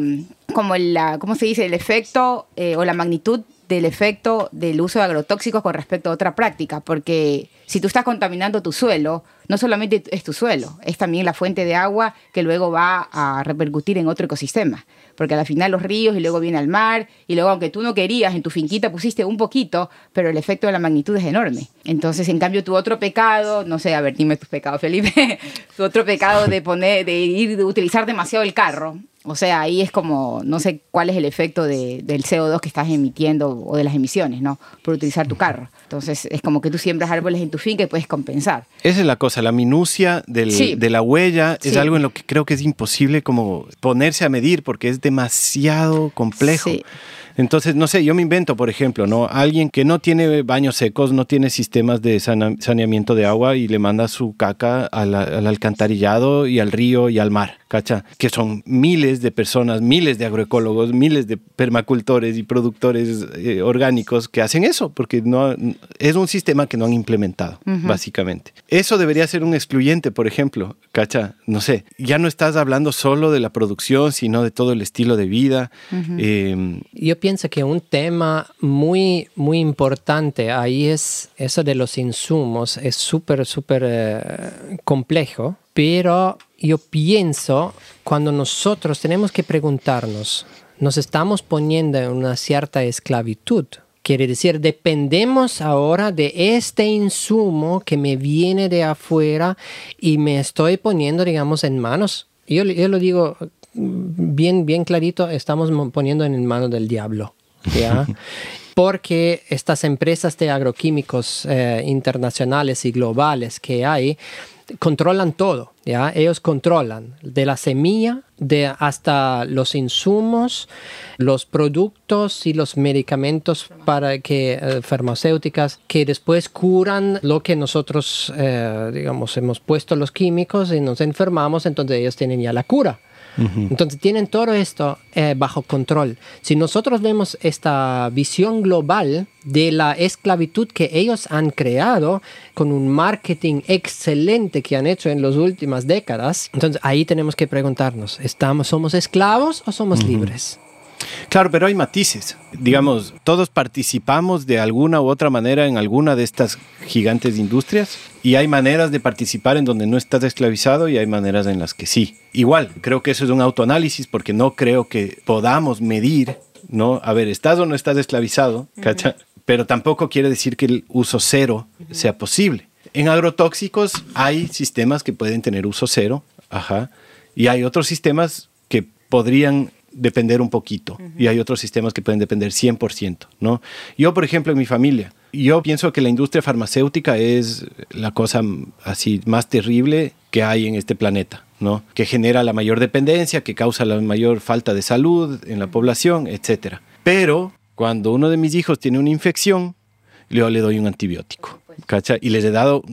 la, ¿cómo se dice? El efecto eh, o la magnitud del efecto del uso de agrotóxicos con respecto a otra práctica, porque si tú estás contaminando tu suelo, no solamente es tu suelo, es también la fuente de agua que luego va a repercutir en otro ecosistema, porque al final los ríos y luego viene al mar, y luego aunque tú no querías, en tu finquita pusiste un poquito, pero el efecto de la magnitud es enorme. Entonces, en cambio, tu otro pecado, no sé, a ver, dime tus pecados, Felipe, <laughs> tu otro pecado de poner, de ir, de utilizar demasiado el carro, O sea, ahí es como, no sé cuál es el efecto del CO2 que estás emitiendo o de las emisiones, ¿no? Por utilizar tu carro. Entonces, es como que tú siembras árboles en tu finca y puedes compensar. Esa es la cosa, la minucia de la huella es algo en lo que creo que es imposible como ponerse a medir porque es demasiado complejo. Entonces, no sé, yo me invento, por ejemplo, ¿no? Alguien que no tiene baños secos, no tiene sistemas de saneamiento de agua y le manda su caca al, alcantarillado y al río y al mar, ¿cacha? Que son miles de personas, miles de agroecólogos, miles de permacultores y productores eh, orgánicos que hacen eso, porque no, es un sistema que no han implementado, básicamente. Eso debería ser un excluyente, por ejemplo, ¿cacha? No sé, ya no estás hablando solo de la producción, sino de todo el estilo de vida. Em, yo pienso pienso que un tema muy, muy importante ahí es eso de los insumos. Es súper, súper eh, complejo, pero yo pienso cuando nosotros tenemos que preguntarnos, nos estamos poniendo en una cierta esclavitud. Quiere decir, dependemos ahora de este insumo que me viene de afuera y me estoy poniendo, digamos, en manos. Yo, yo lo digo bien, bien clarito, estamos poniendo en manos del diablo. <laughs> Porque estas empresas de agroquímicos eh, internacionales y globales que hay controlan todo, ¿ya? Ellos controlan de la semilla de hasta los insumos, los productos y los medicamentos para que eh, farmacéuticas que después curan lo que nosotros, eh, digamos, hemos puesto los químicos y nos enfermamos, entonces ellos tienen ya la cura. Entonces tienen todo esto eh, bajo control. Si nosotros vemos esta visión global de la esclavitud que ellos han creado con un marketing excelente que han hecho en las últimas décadas, entonces ahí tenemos que preguntarnos, ¿estamos, ¿somos esclavos o somos libres? Claro, pero hay matices. Digamos, todos participamos de alguna u otra manera en alguna de estas gigantes industrias y hay maneras de participar en donde no estás esclavizado y hay maneras en las que sí. Igual, creo que eso es un autoanálisis porque no creo que podamos medir, ¿no? A ver, ¿estás o no estás esclavizado? Pero tampoco quiere decir que el uso cero sea posible. En agrotóxicos hay sistemas que pueden tener uso cero, ajá, y hay otros sistemas que podrían depender un poquito y hay otros sistemas que pueden depender 100%, ¿no? Yo, por ejemplo, en mi familia, yo pienso que la industria farmacéutica es la cosa así más terrible que hay en este planeta, ¿no? Que genera la mayor dependencia, que causa la mayor falta de salud en la población, etc. Pero cuando uno de mis hijos tiene una infección, yo le doy un antibiótico, ¿cacha? Y les he dado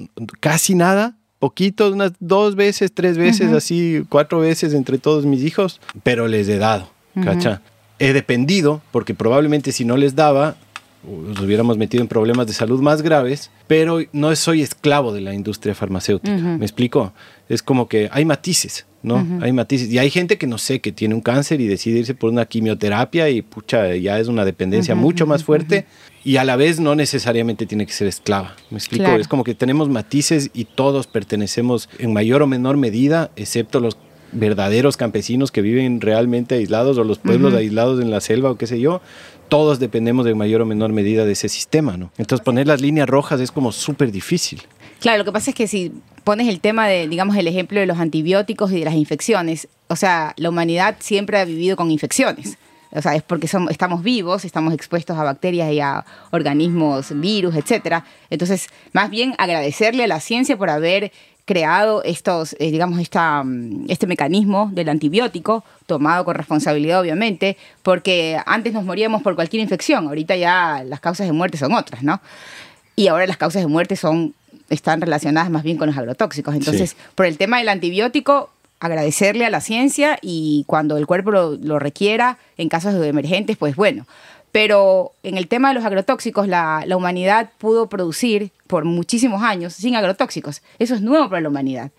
casi nada poquito, unas dos veces, tres veces, así, cuatro veces entre todos mis hijos, pero les he dado, ¿cacha? He dependido, porque probablemente si no les daba, nos hubiéramos metido en problemas de salud más graves, pero no soy esclavo de la industria farmacéutica. ¿Me explico? Es como que hay matices, ¿no? Hay matices. Y hay gente que no sé, que tiene un cáncer y decide irse por una quimioterapia y pucha, ya es una dependencia mucho más fuerte y a la vez no necesariamente tiene que ser esclava. ¿Me explico? Es como que tenemos matices y todos pertenecemos en mayor o menor medida, excepto los verdaderos campesinos que viven realmente aislados o los pueblos aislados en la selva o qué sé yo, todos dependemos de mayor o menor medida de ese sistema, ¿no? Entonces poner las líneas rojas es como súper difícil. Claro, lo que pasa es que si pones el tema de, digamos, el ejemplo de los antibióticos y de las infecciones, o sea, la humanidad siempre ha vivido con infecciones. O sea, es porque somos, estamos vivos, estamos expuestos a bacterias y a organismos, virus, etcétera. Entonces, más bien agradecerle a la ciencia por haber creado estos, eh, digamos, esta, mm, este mecanismo del antibiótico, tomado con responsabilidad obviamente, porque antes nos moríamos por cualquier infección, ahorita ya las causas de muerte son otras, ¿no? Y ahora las causas de muerte son, están relacionadas más bien con los agrotóxicos. Entonces, por el tema del antibiótico, agradecerle a la ciencia y cuando el cuerpo lo, lo requiera, en casos de emergentes, pues bueno, pero en el tema de los agrotóxicos, la, humanidad pudo producir por muchísimos años sin agrotóxicos. Eso es nuevo para la humanidad.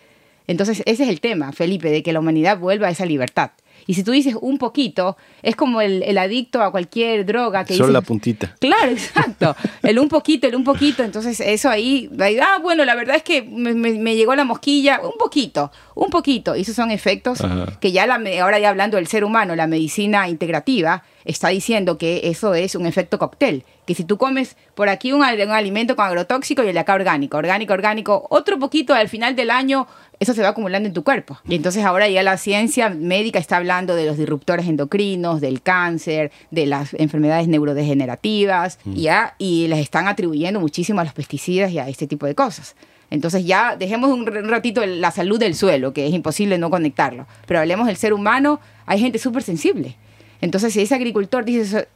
Entonces, ese es el tema, Felipe, de que la humanidad vuelva a esa libertad. Y si tú dices un poquito, es como el, adicto a cualquier droga que Solo la puntita. Claro, exacto. El un poquito, el un poquito. Entonces, eso ahí, ah, bueno, la verdad es que me, me, llegó la mosquilla, un poquito. Un poquito. Y esos son efectos que ya la, ahora ya hablando del ser humano, la medicina integrativa está diciendo que eso es un efecto cóctel. Que si tú comes por aquí un, un alimento con agrotóxico y el de acá orgánico, orgánico, orgánico, otro poquito al final del año eso se va acumulando en tu cuerpo. Y entonces ahora ya la ciencia médica está hablando de los disruptores endocrinos, del cáncer, de las enfermedades neurodegenerativas, y, ya, y les están atribuyendo muchísimo a los pesticidas y a este tipo de cosas. Entonces ya dejemos un ratito la salud del suelo, que es imposible no conectarlo, pero hablemos del ser humano, hay gente súper sensible. Entonces, si ese agricultor dice,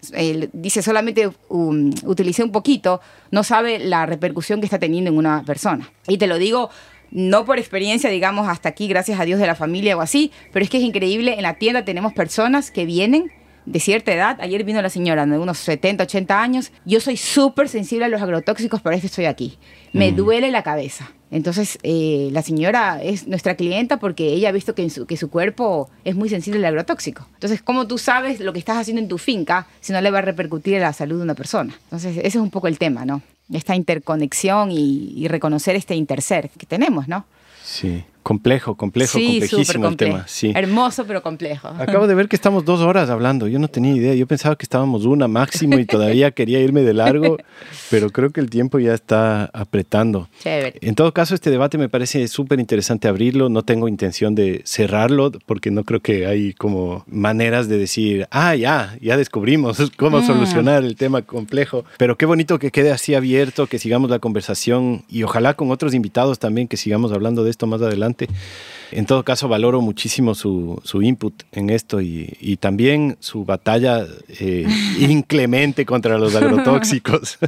dice solamente um, utilice un poquito, no sabe la repercusión que está teniendo en una persona. Y te lo digo no por experiencia, digamos, hasta aquí, gracias a Dios de la familia o así, pero es que es increíble, en la tienda tenemos personas que vienen de cierta edad, ayer vino la señora de unos 70, 80 años, yo soy súper sensible a los agrotóxicos, por eso estoy aquí. Me mm. duele la cabeza. Entonces, eh, la señora es nuestra clienta porque ella ha visto que, su, que su cuerpo es muy sensible al agrotóxico. Entonces, ¿cómo tú sabes lo que estás haciendo en tu finca si no le va a repercutir en la salud de una persona? Entonces, ese es un poco el tema, ¿no? esta interconexión y, reconocer este interser que tenemos, ¿no? Sí. Complejo, complejo, complejísimo el tema. Sí. Hermoso, pero complejo. Acabo de ver que estamos dos horas hablando. Yo no tenía idea. Yo pensaba que estábamos una máximo y todavía <laughs> quería irme de largo, pero creo que el tiempo ya está apretando. Chévere. En todo caso, este debate me parece súper interesante abrirlo. No tengo intención de cerrarlo porque no creo que hay como maneras de decir, ah, ya, ya descubrimos <laughs> cómo mm. solucionar el tema complejo. Pero qué bonito que quede así abierto, que sigamos la conversación y ojalá con otros invitados también que sigamos hablando de esto más adelante en todo caso, valoro muchísimo su, input en esto y, también su batalla eh, <laughs> inclemente contra los agrotóxicos.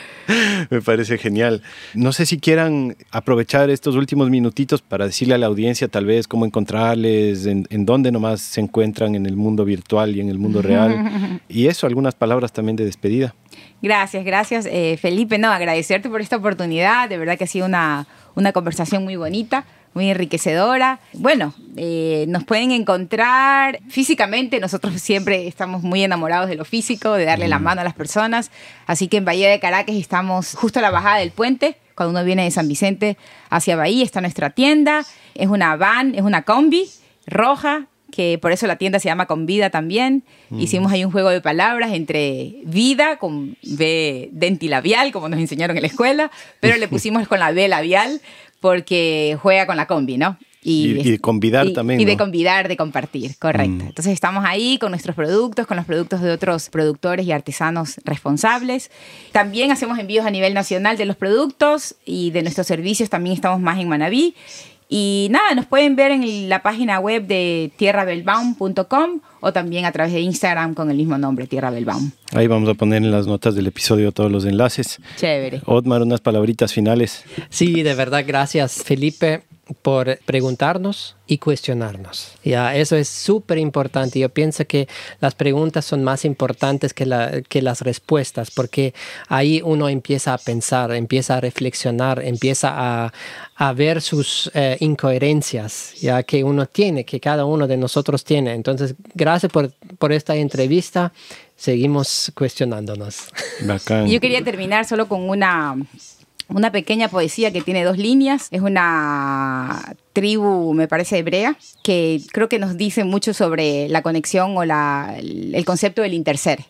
<laughs> Me parece genial. No sé si quieran aprovechar estos últimos minutitos para decirle a la audiencia tal vez cómo encontrarles, en, en dónde nomás se encuentran en el mundo virtual y en el mundo real. <laughs> Y eso, algunas palabras también de despedida. Gracias, gracias eh, Felipe. No, agradecerte por esta oportunidad. De verdad que ha sido una, una conversación muy bonita muy enriquecedora. Bueno, eh, nos pueden encontrar físicamente, nosotros <laughs> siempre estamos muy enamorados de lo físico, de darle la mano a las personas, así que en Bahía de Caracas estamos justo a la bajada del puente, cuando uno viene de San Vicente hacia Bahía está nuestra tienda, es una van, es una combi roja, que por eso la tienda se llama Con Vida también. Hicimos ahí un juego de palabras entre vida con B dentilabial, como nos enseñaron en la escuela, pero le <laughs> pusimos con la B labial porque juega con la combi, ¿no? Y, de convidar también. Y de convidar, de compartir, correcto. Mm. Entonces estamos ahí con nuestros productos, con los productos de otros productores y artesanos responsables. También hacemos envíos a nivel nacional de los productos y de nuestros servicios, también estamos más en Manabí. Y nada, nos pueden ver en la página web de tierrabelbaum.com o también a través de Instagram con el mismo nombre, Tierra Belbaum. Ahí vamos a poner en las notas del episodio todos los enlaces. Chévere. Otmar, unas palabritas finales. Sí, de verdad, gracias Felipe por preguntarnos y cuestionarnos. Ya, eso es súper importante. Yo pienso que las preguntas son más importantes que, la, que las respuestas, porque ahí uno empieza a pensar, empieza a reflexionar, empieza a, a ver sus eh, incoherencias ya que uno tiene, que cada uno de nosotros tiene. Entonces, gracias por, por esta entrevista. Seguimos cuestionándonos. Yo quería terminar solo con una una pequeña poesía que tiene dos líneas. Es una tribu, me parece, hebrea, que creo que nos dice mucho sobre la conexión o la, el concepto del interser.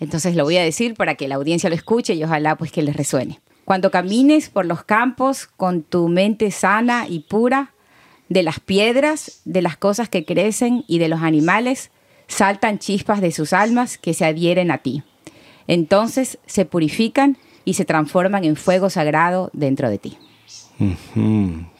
Entonces lo voy a decir para que la audiencia lo escuche y ojalá pues que les resuene. Cuando camines por los campos con tu mente sana y pura, de las piedras, de las cosas que crecen y de los animales, saltan chispas de sus almas que se adhieren a ti. Entonces se purifican y se transforman en fuego sagrado dentro de ti.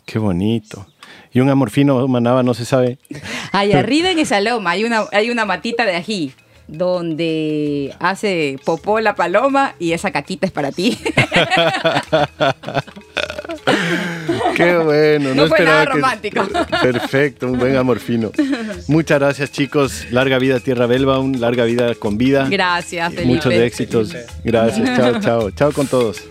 qué bonito. Y un amorfino manaba no se sabe. <laughs> Allá arriba en esa loma hay una, hay una matita de ají donde hace popó la paloma y esa caquita es para ti. <laughs> <laughs> <laughs> Qué bueno. No, fue nada romántico. <laughs> Perfecto, un buen amorfino. Muchas gracias, chicos. Larga vida Tierra un larga vida con vida. Gracias, Felipe. Muchos éxitos. Gracias. Chao, <laughs> chao. Chao con todos.